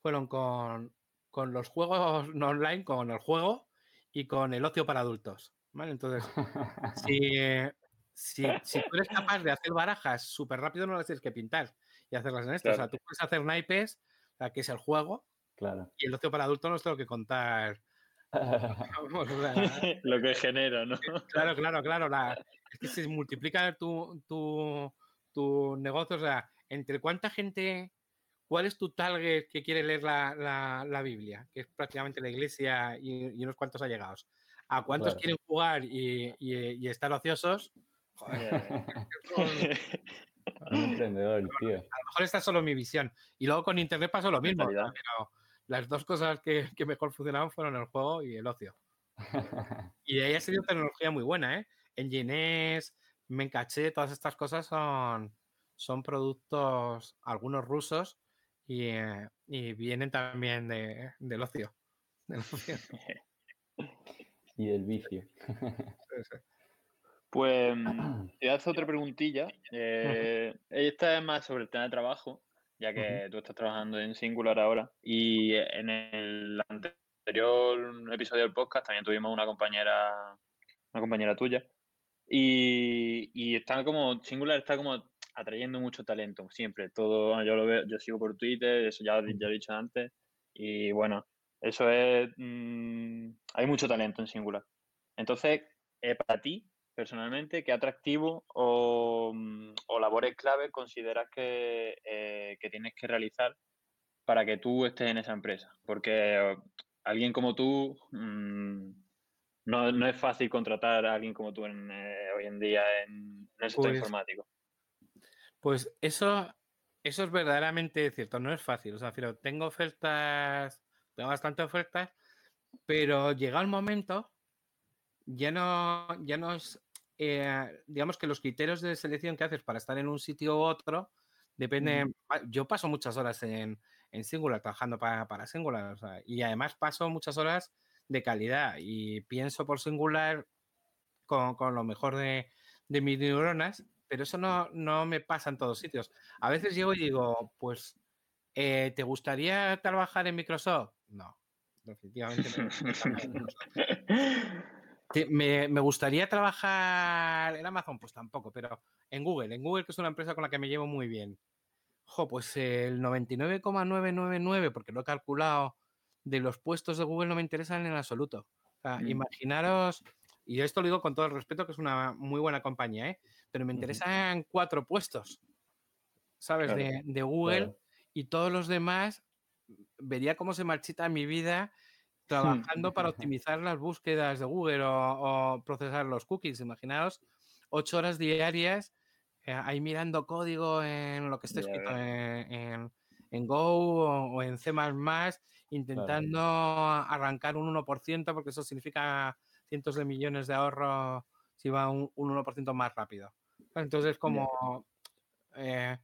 fueron con, con los juegos online, con el juego y con el ocio para adultos. ¿Vale? Entonces, si, si, si, tú eres capaz de hacer barajas súper rápido, no las tienes que pintar y hacerlas en esto. O sea, tú puedes hacer naipes, que es el juego, claro. y el ocio para adultos no os tengo que contar lo que genera, ¿no? Claro, claro, claro. es que se multiplica tu, tu, tu, negocio. O sea, entre cuánta gente, cuál es tu target que quiere leer la, la, Biblia, que es prácticamente la iglesia y, unos cuantos allegados. ¿A cuántos quieren jugar y, y, estar ociosos? Un emprendedor, tío. A lo mejor esta es solo mi visión. Y luego con Internet pasó lo mismo. Pero, las dos cosas que, mejor funcionaban fueron el juego y el ocio. y ahí ha sido tecnología muy buena, ¿eh? Nginx, Mencaché, todas estas cosas son, son productos, algunos rusos, y, eh, vienen también del ocio. y del vicio. Pues te hace otra preguntilla. Eh, esta es más sobre el tema de trabajo ya que tú estás trabajando en Singular ahora. Y en el anterior episodio del podcast también tuvimos una compañera, una compañera tuya. Y, y está como, Singular está como atrayendo mucho talento, siempre. Todo, yo lo veo, yo sigo por Twitter, eso ya, ya he dicho antes. Y bueno, eso es, mm, hay mucho talento en Singular. Entonces, eh, para ti, personalmente, qué atractivo o, mm, labores clave consideras que, eh, que, tienes que realizar para que tú estés en esa empresa? Porque alguien como tú, mm, no, es fácil contratar a alguien como tú en, eh, hoy en día en, el sector pues informático. Pues eso, eso es verdaderamente cierto, no es fácil. O sea, tengo ofertas, tengo bastantes ofertas, pero llega el momento, ya no, ya no es eh, digamos que los criterios de selección que haces para estar en un sitio u otro dependen. Yo paso muchas horas en, en Singular trabajando para, para Singular y además paso muchas horas de calidad y pienso por Singular con, con lo mejor de, de, mis neuronas, pero eso no, no, me pasa en todos sitios. A veces llego y digo, pues, eh, ¿te gustaría trabajar en Microsoft? No, definitivamente no. Me, gustaría trabajar en Amazon, pues tampoco, pero en Google, en Google que es una empresa con la que me llevo muy bien. Jo, pues el 99,999, porque lo he calculado, de los puestos de Google no me interesan en absoluto. Mm. imaginaros, y esto lo digo con todo el respeto, que es una muy buena compañía, ¿eh? pero me interesan cuatro puestos, ¿sabes? de, Google y todos los demás, vería cómo se marchita mi vida trabajando para optimizar las búsquedas de Google o, procesar los cookies. Imaginaos ocho horas diarias eh, ahí mirando código en lo que esté escrito en, Go o, en C++, intentando arrancar un 1%, porque eso significa cientos de millones de ahorros si va un, 1% más rápido. Entonces, como... Eh,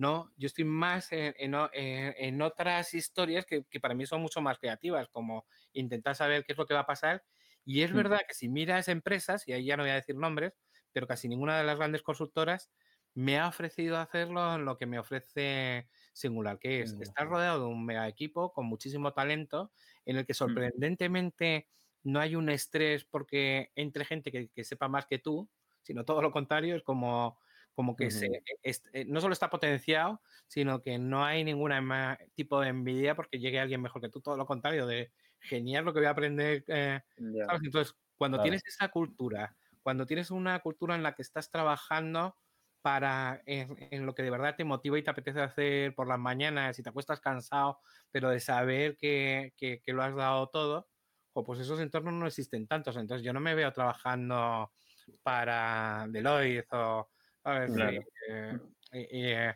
no, yo estoy más en, otras historias que, para mí son mucho más creativas, como intentar saber qué es lo que va a pasar. Y es verdad que si miras empresas, y ahí ya no voy a decir nombres, pero casi ninguna de las grandes consultoras me ha ofrecido hacerlo en lo que me ofrece Singular, que es estar rodeado de un mega equipo con muchísimo talento, en el que sorprendentemente no hay un estrés porque entre gente que, que sepa más que tú, sino todo lo contrario, es como, como que se, eh, no solo está potenciado, sino que no hay ningún tipo de envidia porque llegue alguien mejor que tú, todo lo contrario, de genial lo que voy a aprender. Eh, Entonces, cuando tienes esa cultura, cuando tienes una cultura en la que estás trabajando para en, lo que de verdad te motiva y te apetece hacer por las mañanas y te acuestas cansado, pero de saber que, que, lo has dado todo, o pues esos entornos no existen tantos. Entonces yo no me veo trabajando para Deloitte o... Eh, eh,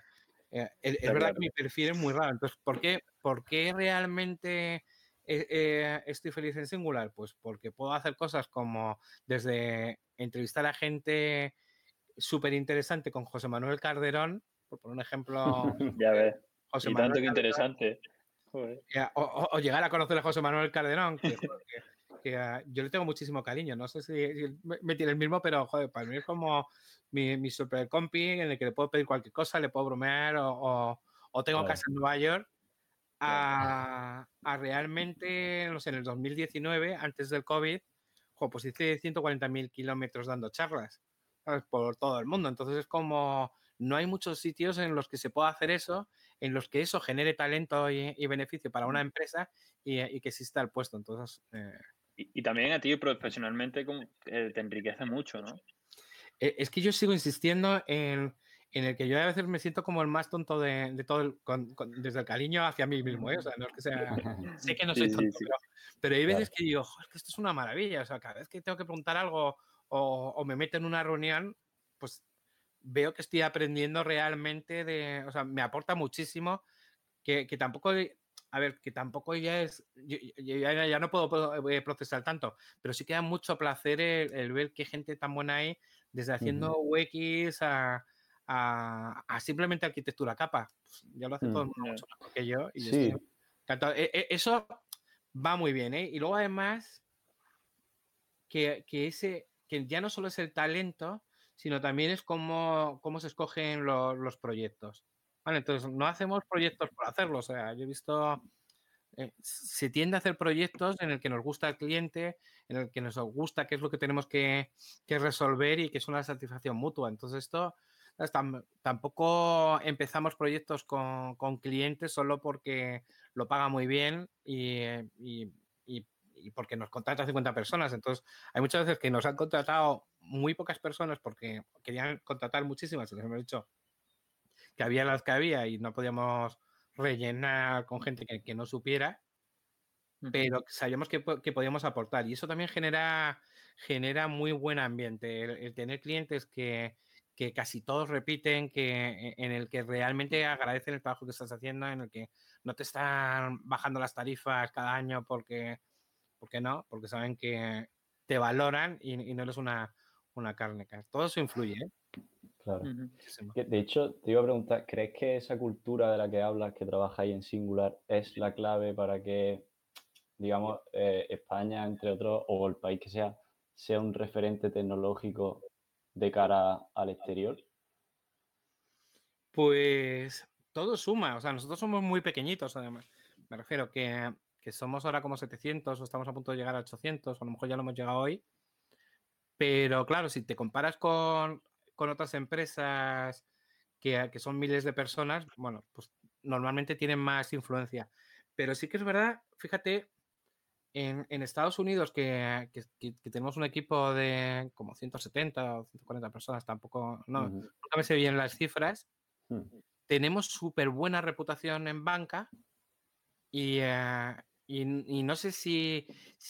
eh, es verdad que mi perfil es muy raro. Entonces, ¿por qué, por qué realmente estoy feliz en Singular? Pues porque puedo hacer cosas como desde entrevistar a gente súper interesante con José Manuel Calderón, por poner un ejemplo. ya ves. José y tanto que interesante. O, llegar a conocer a José Manuel Calderón, que, ah, yo le tengo muchísimo cariño. No sé si, me tiene el mismo, pero joder, para mí es como mi, super compi en el que le puedo pedir cualquier cosa, le puedo bromear o, tengo casa en Nueva York. A, realmente, no sé, en el 2019, antes del COVID, pues hice 140.000 kilómetros dando charlas por todo el mundo. Entonces es como no hay muchos sitios en los que se pueda hacer eso, en los que eso genere talento y, beneficio para una empresa y, que exista el puesto. Entonces. Eh, y, también a ti profesionalmente eh, te enriquece mucho, ¿no? Eh, es que yo sigo insistiendo en, el que yo a veces me siento como el más tonto de, todo, el, desde el cariño hacia mí mismo. O sea, no es que sea. sé que no soy tonto, Pero, hay veces que digo, es que esto es una maravilla. O sea, cada vez que tengo que preguntar algo o, me meto en una reunión, pues veo que estoy aprendiendo realmente de, o sea, me aporta muchísimo, que, tampoco, a ver, que tampoco ya es, ya, no puedo procesar tanto, pero sí que da mucho placer el, ver qué gente tan buena hay, desde haciendo UX a, a, simplemente arquitectura capa. Pues ya lo hace todo el mundo mucho mejor que yo. Y sí. E, e, eso va muy bien, ¿eh? Y luego además, que, que ese, que ya no solo es el talento, sino también es cómo, cómo se escogen los proyectos. Vale, entonces no hacemos proyectos por hacerlo. O sea, yo he visto, eh, se tiende a hacer proyectos en el que nos gusta el cliente, en el que nos gusta qué es lo que tenemos que, resolver y que es una satisfacción mutua. Entonces esto, tampoco empezamos proyectos con, clientes solo porque lo paga muy bien y, y y porque nos contratan 50 personas. Entonces, hay muchas veces que nos han contratado muy pocas personas porque querían contratar muchísimas les hemos dicho que había las que había y no podíamos rellenar con gente que, no supiera, pero sabíamos que, podíamos aportar. Y eso también genera, genera muy buen ambiente, el, tener clientes que, que casi todos repiten, que en el que realmente agradecen el trabajo que estás haciendo, en el que no te están bajando las tarifas cada año porque ¿Por qué no? Porque saben que te valoran y, no eres una, una carne. Todo eso influye, ¿eh? Claro. De hecho, te iba a preguntar, ¿crees que esa cultura de la que hablas, que trabaja ahí en Singular, es la clave para que, digamos, eh, España, entre otros, o el país que sea, sea un referente tecnológico de cara al exterior? Pues todo suma, o sea, nosotros somos muy pequeñitos, además. Me refiero que que somos ahora como 700 o estamos a punto de llegar a 800, o a lo mejor ya lo hemos llegado hoy. Pero claro, si te comparas con, otras empresas que, son miles de personas, bueno, pues normalmente tienen más influencia. Pero sí que es verdad, fíjate, en, Estados Unidos que, tenemos un equipo de como 170 o 140 personas, tampoco, no, nunca me sé bien las cifras, tenemos súper buena reputación en banca y, eh, y, no sé si,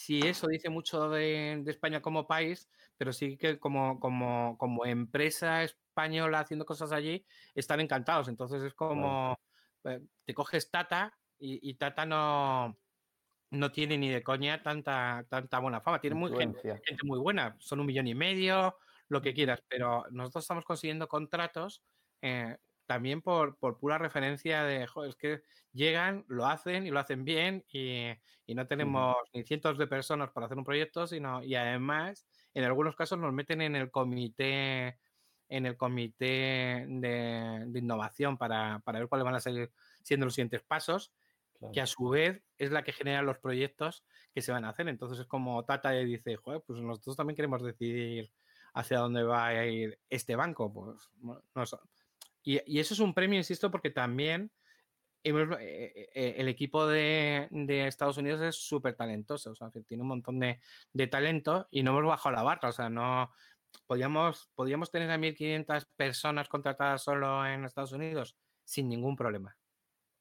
eso dice mucho de, España como país, pero sí que como, como, como, empresa española haciendo cosas allí, están encantados. Entonces es como, eh, te coges Tata y, Tata no, no tiene ni de coña tanta, tanta buena fama. Tiene muy, gente, muy buena, son un millón y medio, lo que quieras, pero nosotros estamos consiguiendo contratos. Eh, también por, pura referencia de, joder, es que llegan, lo hacen y lo hacen bien y, no tenemos ni cientos de personas para hacer un proyecto, sino, y además, en algunos casos nos meten en el comité en el comité de, innovación para, ver cuáles van a ser siendo los siguientes pasos, que a su vez es la que genera los proyectos que se van a hacer. Entonces es como Tata y dice, joder, pues nosotros también queremos decidir hacia dónde va a ir este banco. Pues, y, eso es un premio, insisto, porque también el equipo de, Estados Unidos es súper talentoso, o sea, tiene un montón de, talento y no hemos bajado la barra, o sea, no podríamos, podríamos tener a 1.500 personas contratadas solo en Estados Unidos sin ningún problema,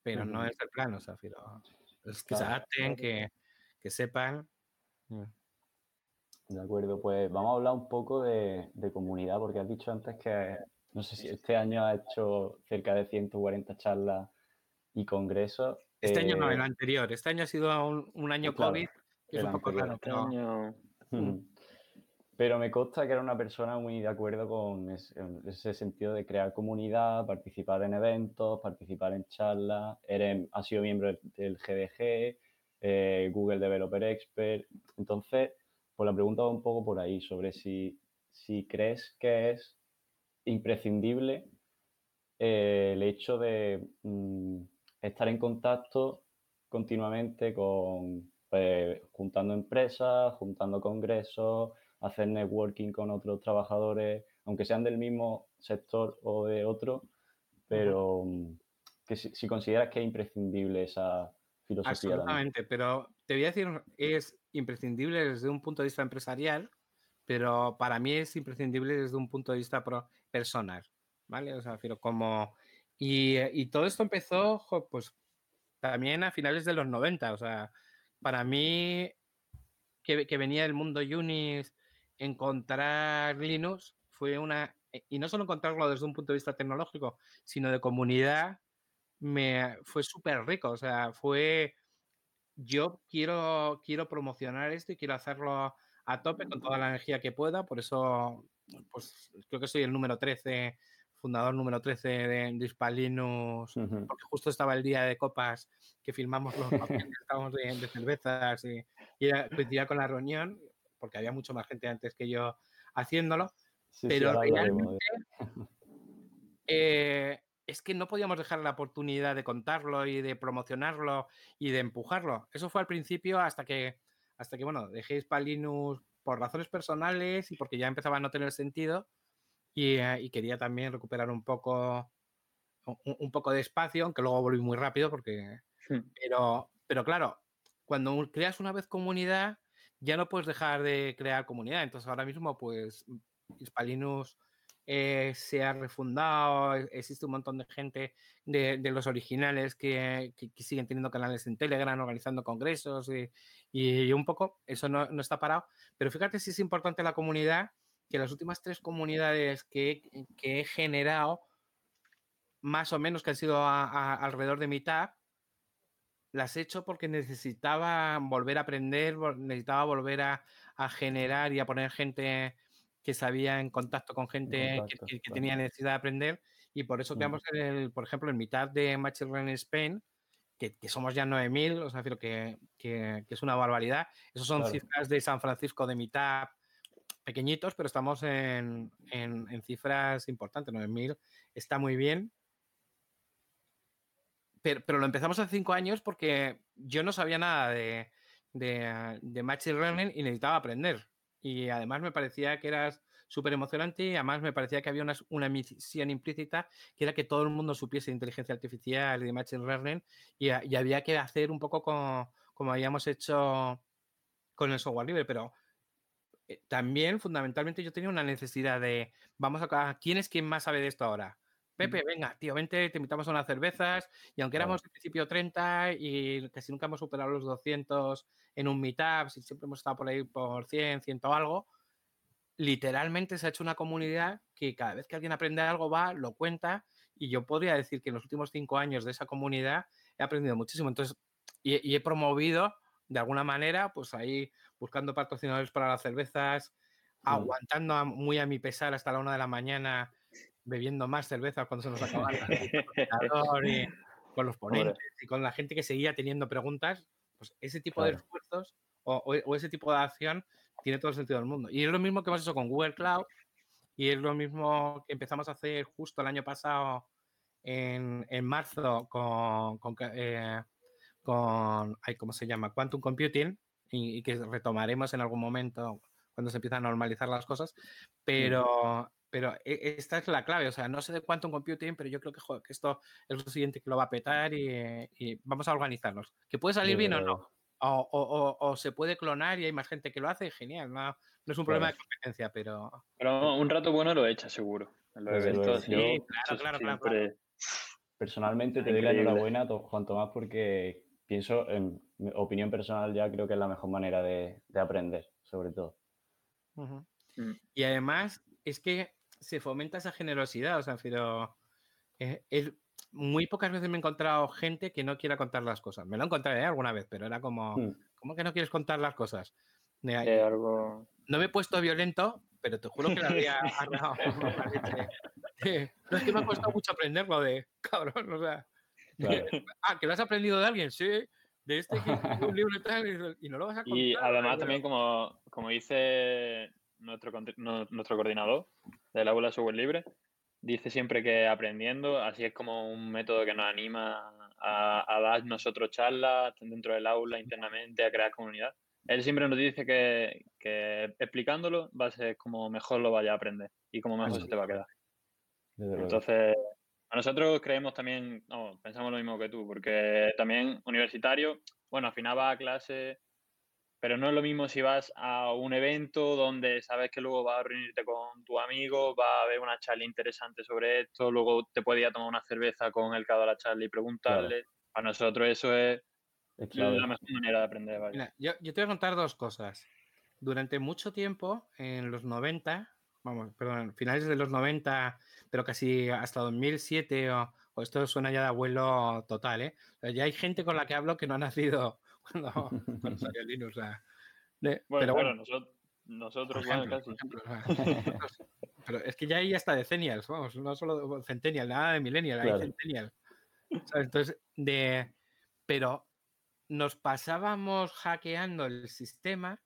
pero no es el plan, o sea, que se adapten, que, sepan. Mm. De acuerdo, pues vamos a hablar un poco de, de comunidad, porque has dicho antes que no sé si este año ha hecho cerca de 140 charlas y congresos. Este año no, el eh, anterior. Este año ha sido un, año COVID, que es un poco raro. Pero... me consta que era una persona muy de acuerdo con ese, sentido de crear comunidad, participar en eventos, participar en charlas. Eres, ha sido miembro del GDG, eh, Google Developer Expert. Entonces, pues la pregunta va un poco por ahí, sobre si, si crees que es imprescindible eh, el hecho de mm, estar en contacto continuamente con, pues, juntando empresas, juntando congresos, hacer networking con otros trabajadores, aunque sean del mismo sector o de otro, pero mm, que si, consideras que es imprescindible esa filosofía. Absolutamente, pero te voy a decir, es imprescindible desde un punto de vista empresarial, pero para mí es imprescindible desde un punto de vista personal, ¿vale? O sea, pero como... Y, todo esto empezó, pues, también a finales de los 90, o sea, para mí, que, venía del mundo Unix, encontrar Linux fue una... Y no solo encontrarlo desde un punto de vista tecnológico, sino de comunidad, me fue súper rico, o sea, fue... Yo quiero, quiero promocionar esto y quiero hacerlo a tope con toda la energía que pueda. Por eso, pues creo que soy el número 13, fundador número 13 de, Dispalinos, porque justo estaba el día de copas que filmamos los papeles, estábamos de, cervezas y, y coincidía con la reunión, porque había mucho más gente antes que yo haciéndolo. pero realmente eh, es que no podíamos dejar la oportunidad de contarlo y de promocionarlo y de empujarlo. Eso fue al principio hasta que hasta que, bueno, dejé Spalinus por razones personales y porque ya empezaba a no tener sentido eh, y, quería también recuperar un poco, un, poco de espacio, aunque luego volví muy rápido porque... Pero, pero claro, cuando creas una vez comunidad, ya no puedes dejar de crear comunidad. Entonces ahora mismo, pues, Spalinus eh, se ha refundado, e-, existe un montón de gente de, los originales que, siguen teniendo canales en Telegram, organizando congresos y, un poco, eso no, está parado. Pero fíjate si es importante la comunidad, que las últimas tres comunidades que, he generado, más o menos que han sido alrededor de mitad, las he hecho porque necesitaba volver a aprender, necesitaba volver a, a generar y a poner gente que sabía en contacto con gente que, tenía necesidad de aprender y por eso creamos, mm. el, por ejemplo, en mitad de Machine Learning Spain, que, somos ya 9.000, o sea, que, que, es una barbaridad. Esos son cifras de San Francisco de mitad pequeñitos, pero estamos en, cifras importantes. 9.000 está muy bien. Pero, lo empezamos hace cinco años porque yo no sabía nada de, de, de Machine Learning y necesitaba aprender y además me parecía que eras súper emocionante y además me parecía que había una, una, misión implícita que era que todo el mundo supiese de inteligencia artificial y de machine learning y, había que hacer un poco como, como, habíamos hecho con el software libre, pero eh, también fundamentalmente yo tenía una necesidad de, vamos a, ¿quién es quien más sabe de esto ahora? Pepe, venga, tío, vente, te invitamos a unas cervezas. Y aunque éramos al principio 30 y casi nunca hemos superado los 200 en un meetup, si siempre hemos estado por ahí por 100, 100 o algo, literalmente se ha hecho una comunidad que cada vez que alguien aprende algo va, lo cuenta. Y yo podría decir que en los últimos cinco años de esa comunidad he aprendido muchísimo. Entonces, y, he promovido de alguna manera, pues ahí buscando patrocinadores para las cervezas, aguantando muy a mi pesar hasta la una de la mañana bebiendo más cerveza cuando se nos acaban y con los ponentes y con la gente que seguía teniendo preguntas, pues ese tipo de esfuerzos o, ese tipo de acción tiene todo el sentido del mundo. Y es lo mismo que hemos hecho con Google Cloud y es lo mismo que empezamos a hacer justo el año pasado en, en marzo con, con, eh, con ¿cómo se llama? Quantum Computing y, que retomaremos en algún momento cuando se empiezan a normalizar las cosas, pero, pero e, esta es la clave, o sea, no sé de cuánto un computing, pero yo creo que, que esto es lo siguiente que lo va a petar y, vamos a organizarnos. Que puede salir bien o no, o, se puede clonar y hay más gente que lo hace, genial, no, no es un problema de competencia, pero... Pero un rato bueno lo echa, seguro. En los eventos, sí, claro, claro, claro, Personalmente te doy la enhorabuena, Juan Tomás, porque pienso, en mi opinión personal ya, creo que es la mejor manera de, aprender, sobre todo. Mm. Y además, es que se fomenta esa generosidad, o sea, pero eh, muy pocas veces me he encontrado gente que no quiera contar las cosas. Me lo he encontrado ¿eh? alguna vez, pero era como, mm. ¿cómo que no quieres contar las cosas? algo... No me he puesto violento, pero te juro que la había no es que me ha costado mucho aprenderlo de cabrón, o sea. ah, que lo has aprendido de alguien, sí. De este que un libro y tal, y no lo vas a contar. Y además, también, como, como dice nuestro, nuestro coordinador del aula de software libre, dice siempre que aprendiendo, así es como un método que nos anima a, a dar nosotros charlas dentro del aula, internamente, a crear comunidad. Él siempre nos dice que, que explicándolo va a ser como mejor lo vaya a aprender y como mejor se te va a quedar. Entonces, a nosotros creemos también, no, pensamos lo mismo que tú, porque también universitario, bueno, al final va a clase, pero no es lo mismo si vas a un evento donde sabes que luego vas a reunirte con tu amigo, va a haber una charla interesante sobre esto, luego te puedes ir a tomar una cerveza con el que ha dado la charla y preguntarle. A nosotros eso es, la mejor manera de aprender. yo, yo te voy a contar dos cosas. Durante mucho tiempo, en los 90, vamos, perdón, finales de los 90, pero casi hasta 2007, o, esto suena ya de abuelo total, ¿eh? ya hay gente con la que hablo que no ha nacido cuando, salió Linux. bueno, pero bueno, nosotros, nosotros pero es que ya hay hasta decenials, vamos, no solo centennial, nada de millennial, hay centennial. Entonces, de, pero nos pasábamos hackeando el sistema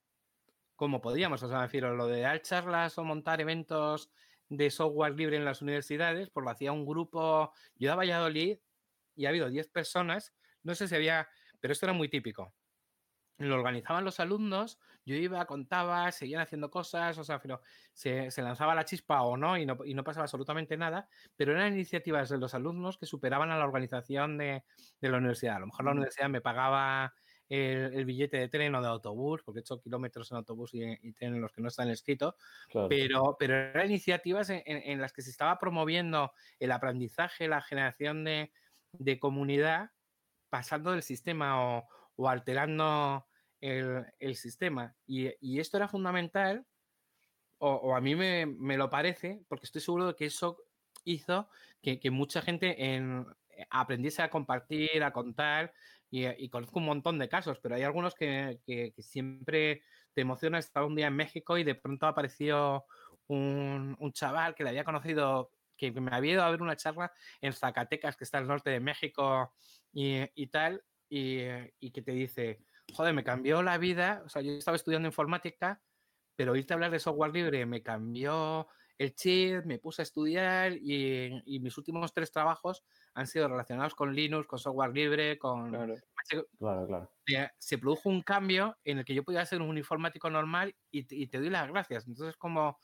como podíamos. O sea, me refiero, lo de dar charlas o montar eventos de software libre en las universidades, pues lo hacía un grupo, yo a Valladolid y ha habido 10 personas, no sé si había, pero esto era muy típico. Lo organizaban los alumnos, yo iba, contaba, seguían haciendo cosas, o sea, pero se, lanzaba la chispa o no y, no y, no pasaba absolutamente nada, pero eran iniciativas de los alumnos que superaban a la organización de, de la universidad. A lo mejor la universidad me pagaba el, billete de tren o de autobús, porque he hecho kilómetros en autobús y, tren en los que no están escritos, pero, pero eran iniciativas en, las que se estaba promoviendo el aprendizaje, la generación de, comunidad, pasando del sistema o, alterando el, sistema. Y, esto era fundamental, o, a mí me, lo parece, porque estoy seguro de que eso hizo que, que mucha gente en, aprendiese a compartir, a contar y, conozco un montón de casos, pero hay algunos que, siempre te emociona estar un día en México y de pronto apareció un, un chaval que le había conocido, que me había ido a ver una charla en Zacatecas, que está al norte de México y, tal, y, y, que te dice, joder, me cambió la vida, o sea, yo estaba estudiando informática, pero oírte hablar de software libre me cambió el chip, me puse a estudiar y, mis últimos tres trabajos han sido relacionados con Linux, con software libre, con... Claro, claro. Se produjo un cambio en el que yo podía ser un informático normal y te, doy las gracias. Entonces, como,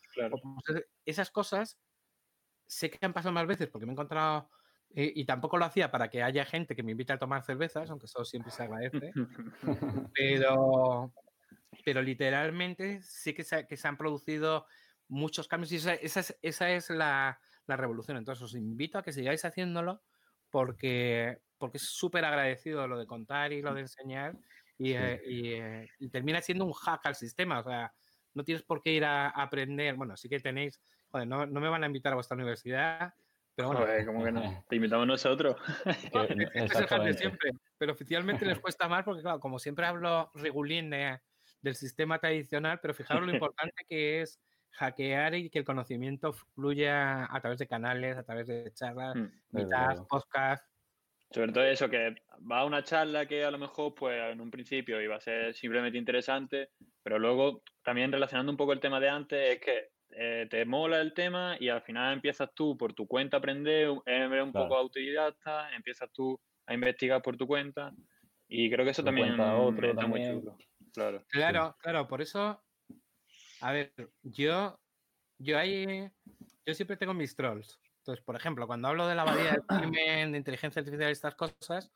esas cosas sé que han pasado más veces porque me he encontrado... y tampoco lo hacía para que haya gente que me invite a tomar cervezas, aunque eso siempre se agradece. pero, pero literalmente sí que se, que se han producido muchos cambios y esa, es, la, revolución. Entonces os invito a que sigáis haciéndolo porque, porque es súper agradecido lo de contar y lo de enseñar y, eh, eh, termina siendo un hack al sistema. O sea, no tienes por qué ir a, aprender. Bueno, sí que tenéis, joder, no, me van a invitar a vuestra universidad. Pero bueno, como que no? Te invitamos nosotros. siempre, pero oficialmente les cuesta más porque, claro, como siempre hablo regulín del sistema tradicional, pero fijaros lo importante que es hackear y que el conocimiento fluya a través de canales, a través de charlas, mm, podcasts. Sobre todo eso, que va a una charla que a lo mejor, pues en un principio iba a ser simplemente interesante, pero luego también relacionando un poco el tema de antes, es que eh, te mola el tema y al final empiezas tú por tu cuenta a aprender, eres un poco autodidacta, empiezas tú a investigar por tu cuenta y creo que eso también otro, está muy Claro, claro, claro, por eso A ver, yo, yo ahí, yo siempre tengo mis trolls. Entonces, por ejemplo, cuando hablo de la abadía del crimen, de inteligencia artificial y estas cosas,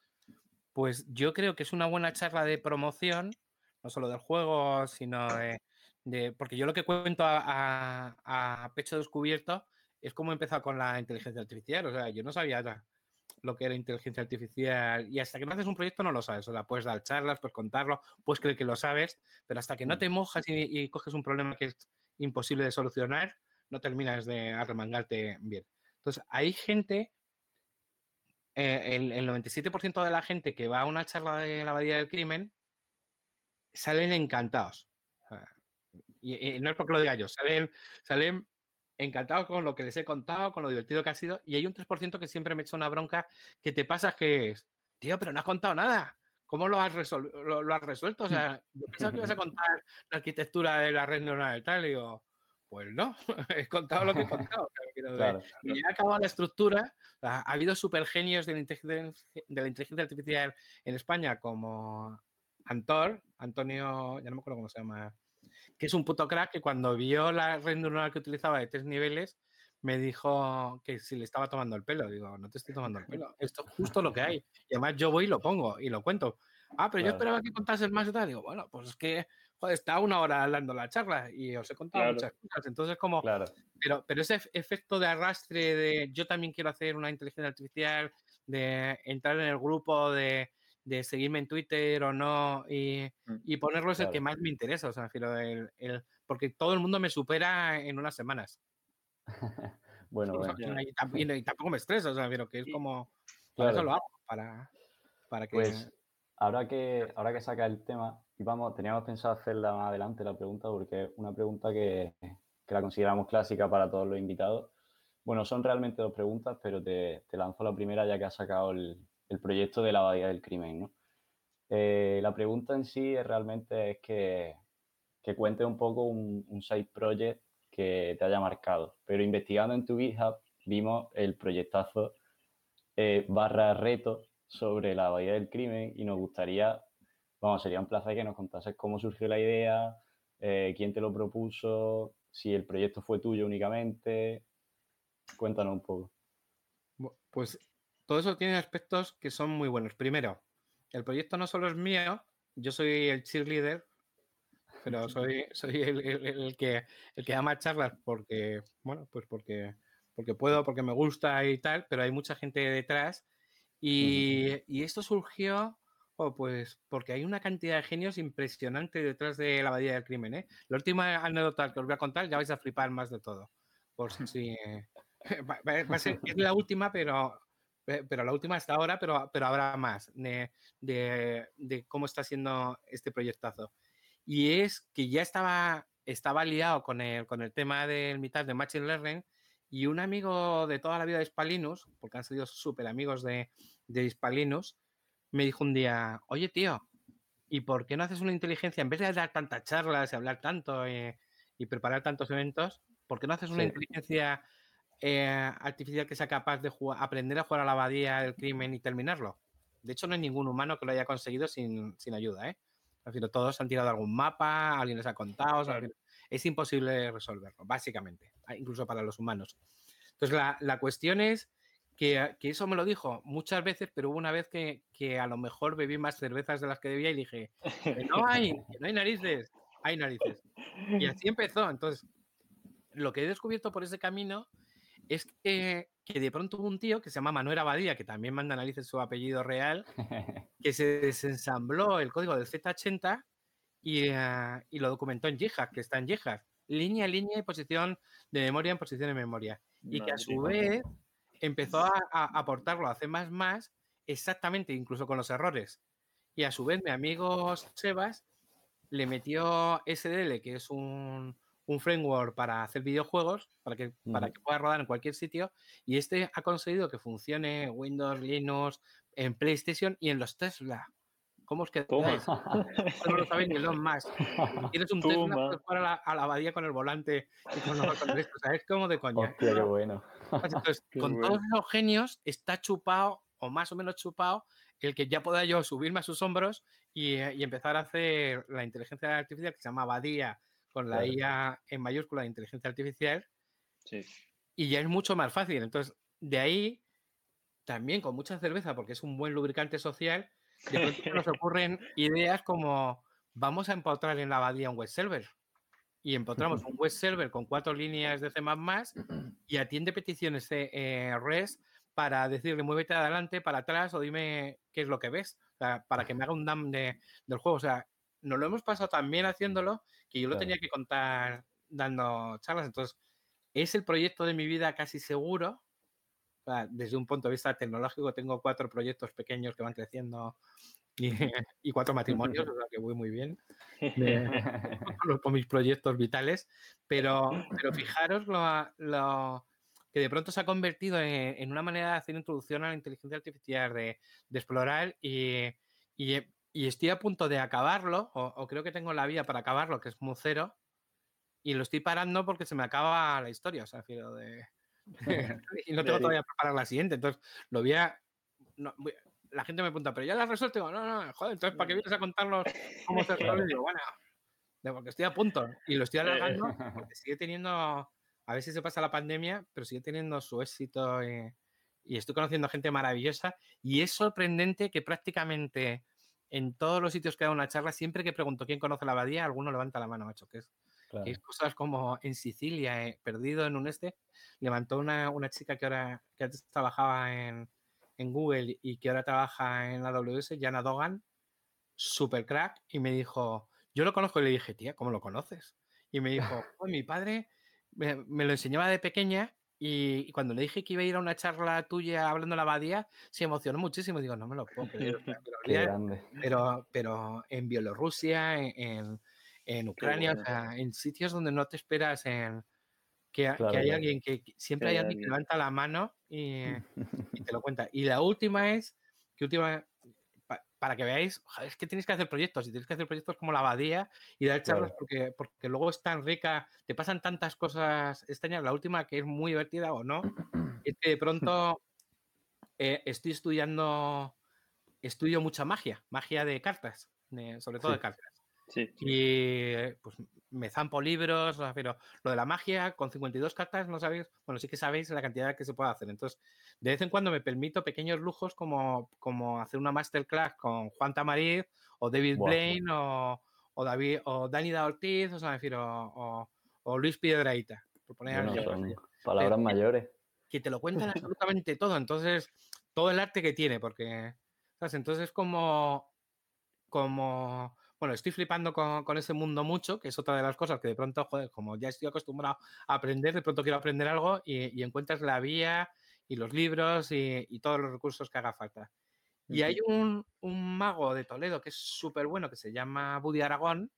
pues yo creo que es una buena charla de promoción, no solo del juego, sino de, porque yo lo que cuento a, a pecho descubierto es como he empezado con la inteligencia artificial. O sea, yo no sabía lo que era inteligencia artificial y hasta que no haces un proyecto no lo sabes. O sea, puedes dar charlas, puedes contarlo, puedes creer que lo sabes, pero hasta que no mm. te mojas y, coges un problema que es imposible de solucionar, no terminas de arremangarte bien. Entonces, hay gente, eh, el, 97% de la gente que va a una charla de la abadía del crimen salen encantados. y, no es porque lo diga yo, salen, salen encantado con lo que les he contado, con lo divertido que ha sido. Y hay un 3% que siempre me echa una bronca que te pasa que es, tío, pero no has contado nada. ¿Cómo lo has, lo, has resuelto? O sea, yo pensaba que ibas a contar la arquitectura de la red neuronal y tal. Y digo, pues no, he contado lo que he contado. Y ya ha acabado la estructura. ha habido supergenios de la, de la inteligencia artificial en España como Antor, Antonio, ya no me acuerdo cómo se llama que es un puto crack que cuando vio la red neuronal que utilizaba de tres niveles, me dijo que si le estaba tomando el pelo. Digo, no te estoy tomando el pelo. Esto es justo lo que hay. Y además yo voy y lo pongo y lo cuento. Ah, pero yo esperaba que contases más y tal. Digo, bueno, pues es que, joder, está una hora hablando la charla y os he contado muchas cosas. Entonces, como, claro. pero, pero ese efecto de arrastre de yo también quiero hacer una inteligencia artificial, de entrar en el grupo, de de seguirme en Twitter o no y, mm, y ponerlo es el que más me interesa, o sea, el, el, porque todo el mundo me supera en unas semanas. bueno, bueno. Y, tampoco me estresa, o sea, pero que es como, para eso lo hago, para, para que... Pues ahora que, ahora que saca el tema, y vamos, teníamos pensado hacerla más adelante la pregunta, porque es una pregunta que, que la consideramos clásica para todos los invitados. Bueno, son realmente dos preguntas, pero te, te lanzo la primera ya que has sacado el, el proyecto de la abadía del crimen. ¿no? Eh, la pregunta en sí es realmente es que, que cuente un poco un, side project que te haya marcado. Pero investigando en tu GitHub vimos el proyectazo eh, barra reto sobre la abadía del crimen y nos gustaría, vamos, sería un placer que nos contases cómo surgió la idea, eh, quién te lo propuso, si el proyecto fue tuyo únicamente. Cuéntanos un poco. Pues todo eso tiene aspectos que son muy buenos. Primero, el proyecto no solo es mío, yo soy el cheerleader, pero soy, soy el, que, el que ama charlas porque, bueno, pues porque, porque puedo, porque me gusta y tal, pero hay mucha gente detrás. Y, y esto surgió oh, pues porque hay una cantidad de genios impresionante detrás de la abadía del crimen. ¿eh? La última anécdota que os voy a contar ya vais a flipar más de todo. Por si, va, a ser, es la última, pero pero la última hasta ahora, pero, pero habrá más de, de, cómo está siendo este proyectazo. Y es que ya estaba, estaba liado con el, con el tema del mitad de Machine Learning y un amigo de toda la vida de Hispalinus, porque han sido súper amigos de, de Hispalinus, me dijo un día, oye tío, ¿y por qué no haces una inteligencia, en vez de dar tantas charlas y hablar tanto y, y preparar tantos eventos, ¿por qué no haces una inteligencia eh, artificial que sea capaz de aprender a jugar a la abadía del crimen y terminarlo. De hecho, no hay ningún humano que lo haya conseguido sin, ayuda, ¿eh? todos han tirado algún mapa, alguien les ha contado, es imposible resolverlo, básicamente, incluso para los humanos. Entonces, la, cuestión es que, eso me lo dijo muchas veces, pero hubo una vez que, que, a lo mejor bebí más cervezas de las que debía y dije, no hay, no hay narices, hay narices. Y así empezó. Entonces, lo que he descubierto por ese camino es que, de pronto hubo un tío que se llama Manuel Abadía, que también manda análisis su apellido real, que se desensambló el código del Z80 ah, y, lo documentó en Jihad, que está en Jihad. Línea a línea y posición de memoria en posición de memoria. Y que a su vez empezó a, aportarlo a C++ exactamente, incluso con los errores. Y a su vez mi amigo Sebas le metió SDL, que es un, un framework para hacer videojuegos, para que, para que pueda rodar en cualquier sitio, y este ha conseguido que funcione Windows, Linux, en PlayStation y en los Tesla. ¿Cómo os quedáis? no lo sabéis ni Elon Musk. Tienes un Tesla, jugar a la, a la, abadía con el volante y con los esto. O sea, es como de coña. Hostia, qué bueno. Entonces, con todos los genios está chupado, o más o menos chupado, el que ya pueda yo subirme a sus hombros y, y empezar a hacer la inteligencia artificial que se llama Abadía con la IA en mayúscula de inteligencia artificial. Sí. Y ya es mucho más fácil. Entonces, de ahí, también con mucha cerveza, porque es un buen lubricante social, de pronto nos ocurren ideas como vamos a empotrar en la abadía un web server. Y empotramos un web server con cuatro líneas de C++ y atiende peticiones de eh, REST para decirle muévete adelante, para atrás o dime qué es lo que ves, o sea, para que me haga un dump de, del juego. O sea, nos lo hemos pasado tan bien haciéndolo que yo lo Claro. tenía que contar dando charlas. Entonces, es el proyecto de mi vida casi seguro. Desde un punto de vista tecnológico, tengo cuatro proyectos pequeños que van creciendo y, y cuatro matrimonios, o sea que voy muy bien de- con- con mis proyectos vitales. Pero, pero fijaros lo, lo que de pronto se ha convertido en, en una manera de hacer introducción a la inteligencia artificial, de, de explorar y, y, y estoy a punto de acabarlo, o, o creo que tengo la vía para acabarlo, que es muy cero, y lo estoy parando porque se me acaba la historia, o sea, quiero de... y no tengo todavía preparar la siguiente, entonces lo voy a... no, voy- la gente me pregunta, pero ya la resuelto, Digo, no, no, joder, entonces ¿para qué vienes a contarnos cómo se resuelve? Digo, bueno, porque estoy a punto y lo estoy alargando porque sigue teniendo, a ver si se pasa la pandemia, pero sigue teniendo su éxito y, y estoy conociendo gente maravillosa y es sorprendente que prácticamente en todos los sitios que da una charla, siempre que pregunto quién conoce la abadía, alguno levanta la mano, macho, que es, Claro. que es cosas como en Sicilia, eh, perdido en un este, levantó una, una chica que ahora que antes trabajaba en, en Google y que ahora trabaja en AWS, Jana Dogan, super crack, y me dijo, yo lo conozco y le dije, tía, ¿cómo lo conoces? Y me dijo, "Pues mi padre me, me lo enseñaba de pequeña y, cuando le dije que iba a ir a una charla tuya hablando de la abadía, se emocionó muchísimo. Digo, no me lo puedo creer. pero pero, en Bielorrusia, en, en, en Ucrania, o sea, en sitios donde no te esperas en que, hay alguien que que siempre Que hay alguien que levanta la mano y, y te lo cuenta. Y la última es que última para que veáis, es que tienes que hacer proyectos y tienes que hacer proyectos como la abadía y dar charlas Claro. porque, porque luego es tan rica, te pasan tantas cosas extrañas. La última que es muy divertida o no, es que de pronto eh, estoy estudiando, estudio mucha magia, magia de cartas, de- sobre todo Sí. de cartas. Sí. Y pues me zampo libros, pero lo de la magia con 52 cartas no sabéis, bueno, sí que sabéis la cantidad que se puede hacer. Entonces, de vez en cuando me permito pequeños lujos como, como hacer una masterclass con Juan Tamariz o David. Blaine o, o David o Dani da Ortiz, o sea, me refiero, o, o Luis Piedraíta, por poner son palabras mayores. que te lo cuentan absolutamente todo. Entonces, todo el arte que tiene, porque, ¿sabes? Entonces, como, como, bueno, estoy flipando con, con ese mundo mucho, que es otra de las cosas que de pronto, joder, como ya estoy acostumbrado a aprender, de pronto quiero aprender algo y, y encuentras la vía y los libros y, y todos los recursos que haga falta. Y hay un, un mago de Toledo que es súper bueno, que se llama Buddy Aragón,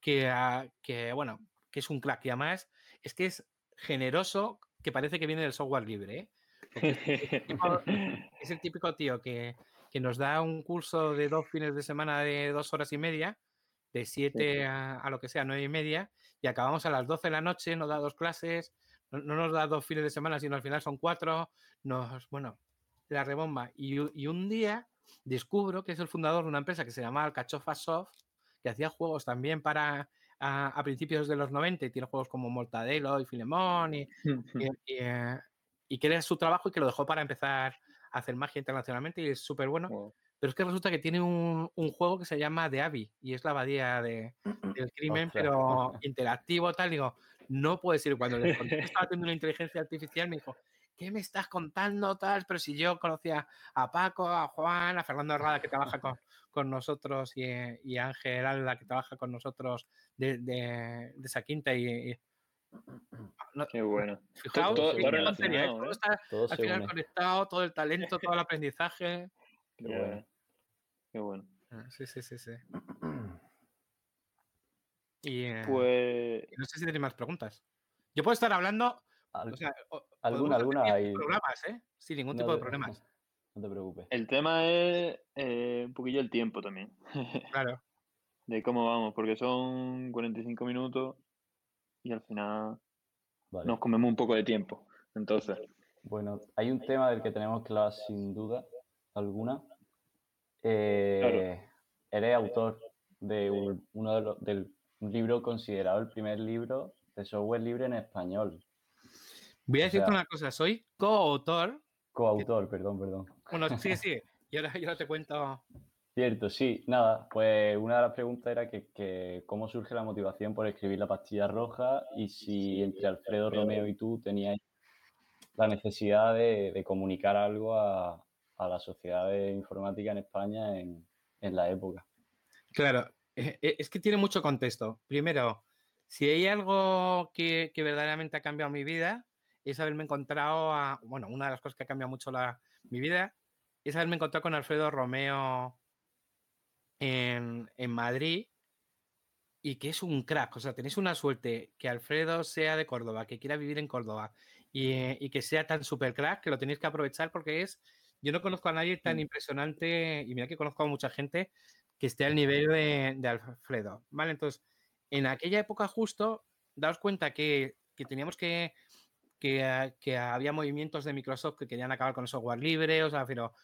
que, ah, que, bueno, que es un crack y además es que es generoso, que parece que viene del software libre, ¿eh? Es, el típico, es el típico tío que, que nos da un curso de dos fines de semana de dos horas y media, de siete a, a lo que sea, nueve y media, y acabamos a las 12 de la noche, nos da dos clases, no, no nos da dos fines de semana, sino al final son cuatro, nos, bueno, la rebomba. Y, un día descubro que es el fundador de una empresa que se llama Alcachofa Soft, que hacía juegos también para a, a principios de los 90 y tiene juegos como Mortadelo y Filemón y, y, y, eh, y que era su trabajo y que lo dejó para empezar hacer magia internacionalmente y es súper bueno. Wow. Pero es que resulta que tiene un, un juego que se llama The Abbey y es la abadía de, del crimen, pero interactivo, tal. Digo, no puede ser. Cuando le conté estaba haciendo una inteligencia artificial, me dijo, ¿qué me estás contando, tal? Pero si yo conocía a Paco, a Juan, a Fernando Herrada, que trabaja con, con nosotros, y, y a Ángel Alda, que trabaja con nosotros de, de, de esa quinta. Y, Qué bueno. fijaos, todo- relacionado, ¿eh? está Todo al final une. conectado, todo el talento, todo el aprendizaje. Qué bueno. Qué bueno. Ah, Sí, sí, sí, sí. Y, eh, Pues no sé si tenéis más preguntas. Yo puedo estar hablando, Al- o sea, alguna, alguna 10 hay. programas, ¿eh? Sin ningún No tipo de problemas. No te preocupes. el tema es eh, un poquillo el tiempo también, Claro. de cómo vamos, porque son 45 minutos y al final Vale. nos comemos un poco de tiempo. Entonces, Bueno, hay un tema del que tenemos que hablar sin duda alguna. Eh, Eres autor de un- uno de los, del un libro considerado el primer libro de software libre en español. Voy a decirte una cosa, soy coautor. Coautor, perdón, perdón. Bueno, sí, sí, y ahora, yo te cuento. Cierto, sí, nada, pues una de las preguntas era que, cómo surge la motivación por escribir la pastilla roja y si entre Alfredo Romeo y tú teníais la necesidad de, comunicar algo a, la sociedad de informática en España en, la época. Claro, eh, eh, es que tiene mucho contexto. Primero, si hay algo que, verdaderamente ha cambiado mi vida, es haberme encontrado a, bueno, una de las cosas que ha cambiado mucho la, mi vida es haberme encontrado con Alfredo Romeo en, Madrid y que es un crack. O sea, tenéis una suerte que Alfredo sea de Córdoba, que quiera vivir en Córdoba y, que sea tan super crack que lo tenéis que aprovechar porque es. Yo no conozco a nadie tan impresionante y mira que conozco a mucha gente que esté al nivel de, Alfredo. ¿Vale? Entonces, en aquella época justo, daos cuenta que, teníamos que, que, que, había movimientos de Microsoft que querían acabar con el software libre, o sea, pero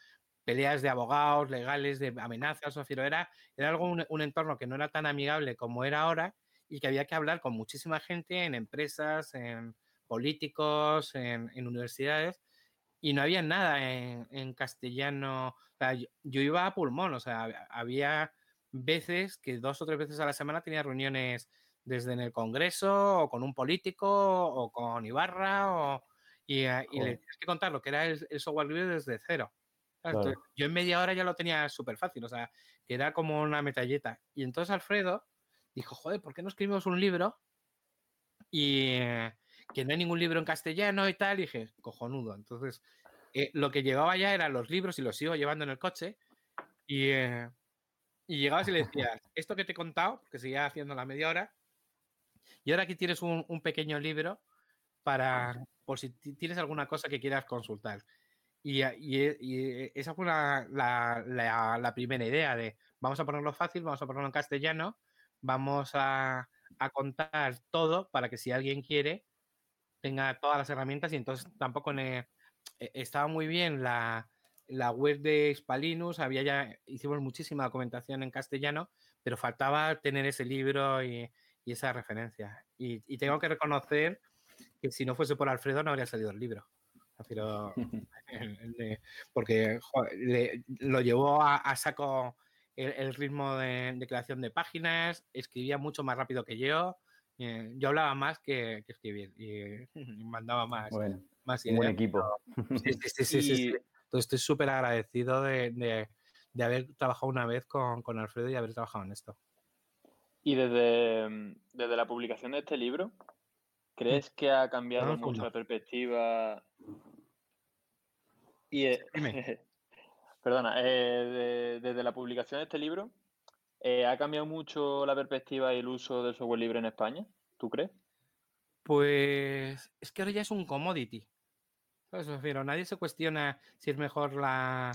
peleas de abogados, legales, de amenazas, o era, era algo, un, entorno que no era tan amigable como era ahora y que había que hablar con muchísima gente en empresas, en políticos, en, universidades, y no había nada en, castellano. O sea, yo, iba a pulmón, o sea, había veces que dos o tres veces a la semana tenía reuniones desde en el Congreso o con un político o con Ibarra o, y, eh, le tienes que contar lo que era el, el software libre desde cero. Yo en media hora ya lo tenía súper fácil, o sea, que era como una metalleta. Y entonces Alfredo dijo, joder, ¿por qué no escribimos un libro? Y que no hay ningún libro en castellano y tal. Y dije, cojonudo. Entonces, eh, lo que llevaba ya eran los libros y los sigo llevando en el coche. Y, eh, y llegabas y le decías, esto que te he contado, que seguía haciendo la media hora, y ahora aquí tienes un, un pequeño libro para, por si tienes alguna cosa que quieras consultar. Y, esa fue la, primera idea de vamos a ponerlo fácil, vamos a ponerlo en castellano, vamos a, contar todo para que si alguien quiere tenga todas las herramientas y entonces tampoco e, estaba muy bien la, web de Spalinus, había ya, hicimos muchísima documentación en castellano, pero faltaba tener ese libro y, esa referencia. y tengo que reconocer que si no fuese por Alfredo no habría salido el libro. porque lo llevó a, saco el, ritmo de, creación de páginas, escribía mucho más rápido que yo. Eh, yo hablaba más que, escribir y, mandaba más, más ideas. Un equipo. Sí, sí, sí, sí, Entonces estoy súper agradecido de, haber trabajado una vez con, con, Alfredo y haber trabajado en esto. Y desde, desde la publicación de este libro, ¿crees que ha cambiado mucho la perspectiva y, eh, perdona, eh, desde la publicación de este libro, eh, ¿ha cambiado mucho la perspectiva y el uso del software libre en España? ¿Tú crees? Pues es que ahora ya es un commodity. Pero nadie se cuestiona si es mejor la,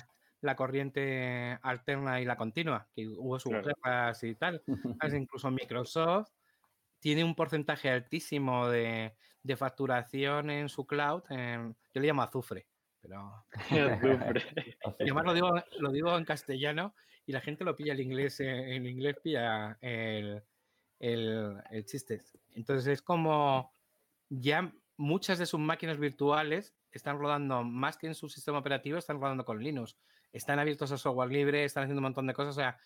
corriente alterna y la continua, que hubo sus guerras y tal. Incluso Microsoft tiene un porcentaje altísimo de, facturación en su cloud, yo le llamo azufre, pero... y además lo digo, lo digo en castellano y la gente lo pilla el inglés, eh, en inglés pilla el, el, chiste. Entonces es como ya muchas de sus máquinas virtuales están rodando más que en su sistema operativo, están rodando con Linux. Están abiertos a software libre, están haciendo un montón de cosas. O sea,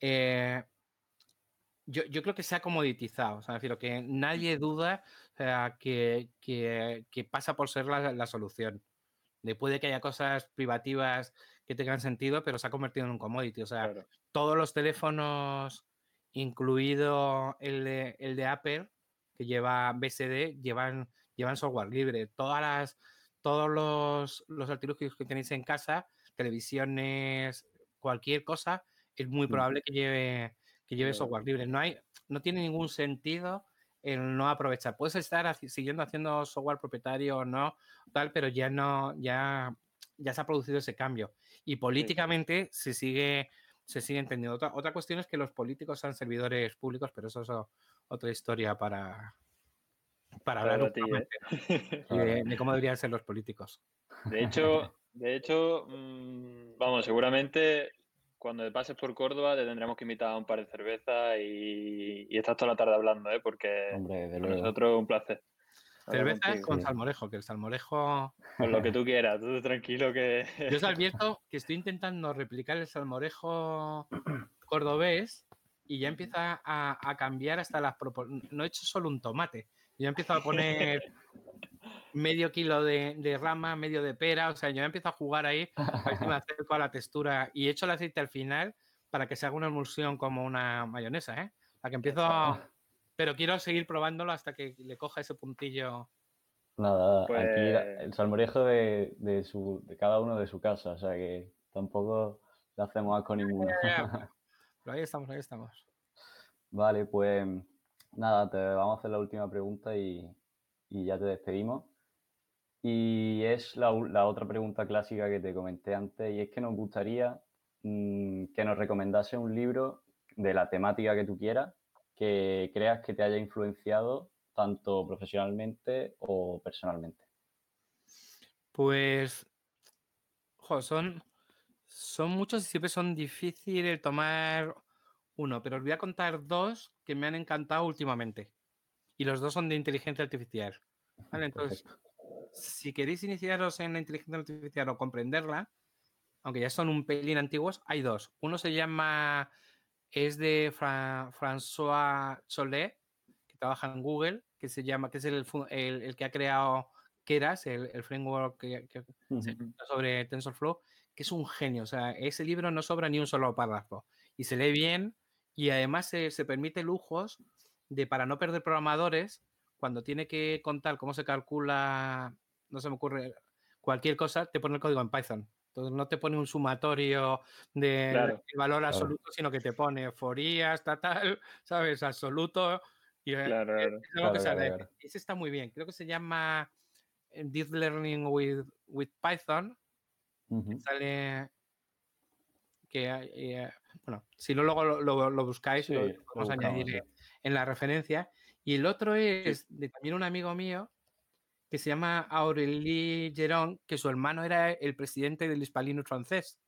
eh, yo, yo, creo que se ha comoditizado. O sea, decir, que nadie duda que, que, pasa por ser la, la solución de puede que haya cosas privativas que tengan sentido, pero se ha convertido en un commodity. O sea, todos los teléfonos, incluido el de, el de Apple, que lleva BSD, llevan, llevan software libre. Todas las, todos los, los artilugios que tenéis en casa, televisiones, cualquier cosa, es muy probable que lleve, que lleve software libre. No, hay, no tiene ningún sentido el no aprovechar. Puedes estar siguiendo haciendo software propietario o no, tal, pero ya no, ya, ya se ha producido ese cambio. Y políticamente se sigue se sigue entendiendo. Otra, otra cuestión es que los políticos sean servidores públicos, pero eso es otra historia para, para hablar ¿eh? de, cómo deberían ser los políticos. De hecho, de hecho, mm, vamos, seguramente cuando pases por Córdoba te tendremos que invitar a un par de cervezas y, y estás toda la tarde hablando, ¿eh? Porque Hombre, de para nosotros es un placer. hablar Cerveza contigo. con Sí. salmorejo, que el salmorejo. Con lo que tú quieras, tú tranquilo que... Yo os advierto que estoy intentando replicar el salmorejo cordobés y ya empieza a, a cambiar hasta las proporciones. No he hecho solo un tomate. Yo empiezo a poner medio kilo de, de rama, medio de pera. O sea, yo ya empiezo a jugar ahí a ver si me acerco a la textura y echo el aceite al final para que se haga una emulsión como una mayonesa, ¿eh? La que empiezo. a- Pero quiero seguir probándolo hasta que le coja ese puntillo. Nada, Pues- aquí el salmorejo de, de, su, de cada uno de su casa, o sea que tampoco le hacemos asco ninguno. Pero ahí estamos, ahí estamos. Vale, pues nada, te vamos a hacer la última pregunta y, y ya te despedimos. Y es la, la otra pregunta clásica que te comenté antes, y es que nos gustaría mm, que nos recomendase un libro de la temática que tú quieras, que creas que te haya influenciado tanto profesionalmente o personalmente. Pues, jo, son, son muchos y siempre son difíciles el tomar uno, pero os voy a contar dos que me han encantado últimamente. Y los dos son de inteligencia artificial. ¿vale? Entonces, si queréis iniciaros en la inteligencia artificial o comprenderla, aunque ya son un pelín antiguos, hay dos. Uno se llama, es de Fra- François Chollet, que trabaja en Google, que se llama, que es el, el- el que ha creado Keras, el, el framework que, sobre TensorFlow, que es un genio. O sea, ese libro no sobra ni un solo párrafo. Y se lee bien y además se, se permite lujos de para no perder programadores cuando tiene que contar cómo se calcula, no se me ocurre, cualquier cosa, te pone el código en Python. Entonces no te pone un sumatorio de Claro. valor absoluto, sino que te pone forías, tal, tal, ¿sabes? Absoluto. Y, eh, Claro, claro. es algo que. Ese está muy bien. Creo que se llama eh, Deep Learning with, with Python. Ujú. Sale que eh, bueno, si no luego lo, lo- lo buscáis, Sí, lo lo vamos a añadir en la referencia. Y el otro es de también un amigo mío que se llama Aurélie Geron, que su hermano era el presidente del Hispalinus francés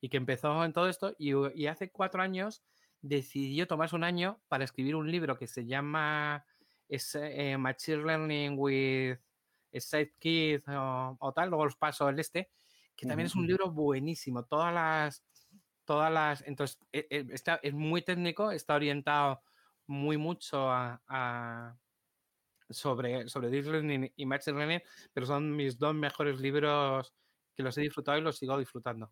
y que empezó en todo esto y, y hace cuatro años decidió tomarse un año para escribir un libro que se llama es, eh, Machine Learning with Sidekick o, o tal, luego os paso el este, que también es un libro buenísimo. Todas las, todas las, entonces eh, eh, está, es muy técnico, está orientado muy mucho a, a- sobre, sobre Deep Learning y Machine Learning, pero son mis dos mejores libros que los he disfrutado y los sigo disfrutando.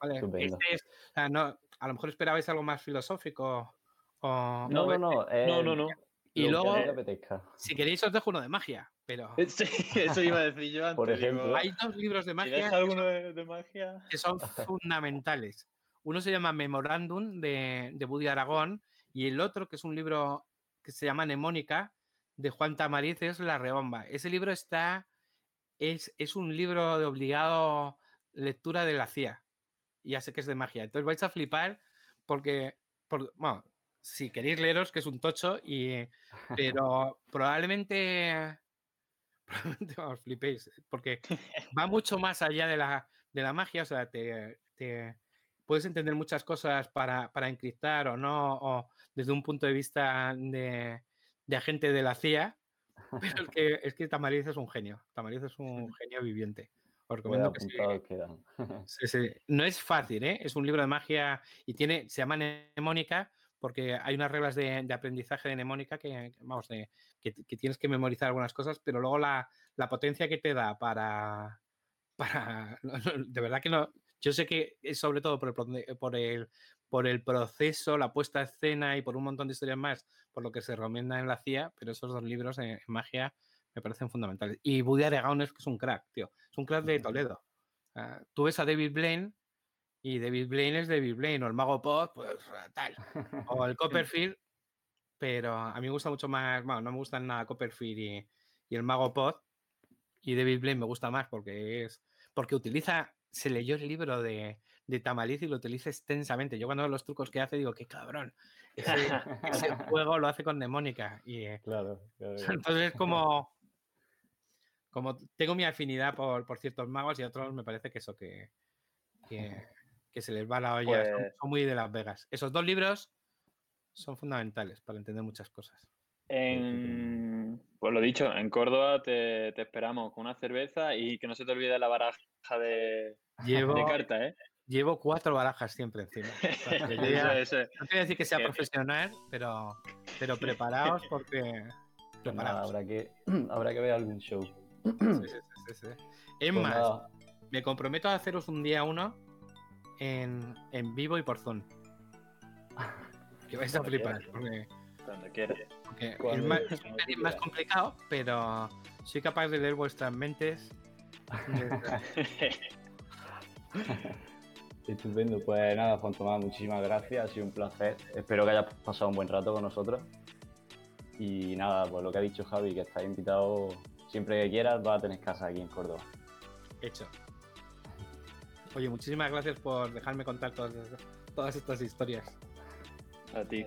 Vale, este es- o sea, no, a lo mejor esperabais algo más filosófico o, No, o no, no. eh, No, no, no. Y lo que luego- apetezca. si queréis os dejo uno de magia, pero Sí, eso iba a decir yo antes. Por ejemplo. digo, hay dos libros de magia deja que alguno de, de magia... que son fundamentales. Uno se llama Memorandum de, de Woody Aragón y el otro, que es un libro que se llama Nemónica, de Juan Tamariz, es La Rebomba. Ese libro está, es, es un libro de obligado lectura de la CIA. Ya sé que es de magia. Entonces vais a flipar porque, por- bueno, si queréis leeros, que es un tocho, y, pero probablemente, probablemente os flipéis, porque va mucho más allá de la, de la magia, o sea, te, te- puedes entender muchas cosas para, para encriptar o no, o desde un punto de vista de, de agente de la CIA, pero es que, es que Tamariz es un genio, Tamariz es un genio viviente. Os recomiendo que sí. Sí, sí. No es fácil, ¿eh? Es un libro de magia y tiene, se llama Mnemónica porque hay unas reglas de, de aprendizaje de mnemónica que, vamos, de- que, que tienes que memorizar algunas cosas, pero luego la, la potencia que te da para, para, de verdad que no, yo sé que es sobre todo por el, pro- por el, por el proceso, la puesta a escena y por un montón de historias más, por lo que se recomienda en la CIA, pero esos dos libros en, en magia me parecen fundamentales. Y Woody Aragón es que es un crack, tío, es un crack de Toledo. Ah, tú ves a David Blaine y David Blaine es David Blaine, o el Mago Pod, pues tal, o el Copperfield, pero a mí me gusta mucho más, bueno, no me gustan nada Copperfield y, y el Mago Pod, y David Blaine me gusta más porque es, porque utiliza, se leyó el libro de, de Tamaliz y lo utiliza extensamente. Yo cuando veo los trucos que hace digo, qué cabrón, ese, ese juego lo hace con Nemónica. Y, eh, Claro, claro, claro. entonces, como, como tengo mi afinidad por, por ciertos magos y otros, me parece que eso, que, que, que se les va la olla, son- Pues- son muy de Las Vegas. Esos dos libros son fundamentales para entender muchas cosas. En, pues lo dicho, en Córdoba te, te esperamos con una cerveza y que no se te olvide la baraja de, Llevo, de cartas, ¿eh? llevo cuatro barajas siempre encima. O sea, que yo ya- Eso, eso. no a decir que sea profesional, pero, pero preparaos porque... Pues nada, Preparaos. habrá que, habrá que ver algún show. Sí, sí, sí, sí, sí. Es Pues más, nada, me comprometo a haceros un día uno en, en vivo y por Zoom. Que vais a flipar, porque, Es, más, es un pelín más complicado, pero soy capaz de leer vuestras mentes. Estupendo, pues nada, Juan Tomás, muchísimas gracias, ha sido un placer. Espero que hayas pasado un buen rato con nosotros. Y nada, pues lo que ha dicho Javi, que estás invitado siempre que quieras, vas a tener casa aquí en Córdoba. Hecho. Oye, muchísimas gracias por dejarme contar todas, todas estas historias. A ti.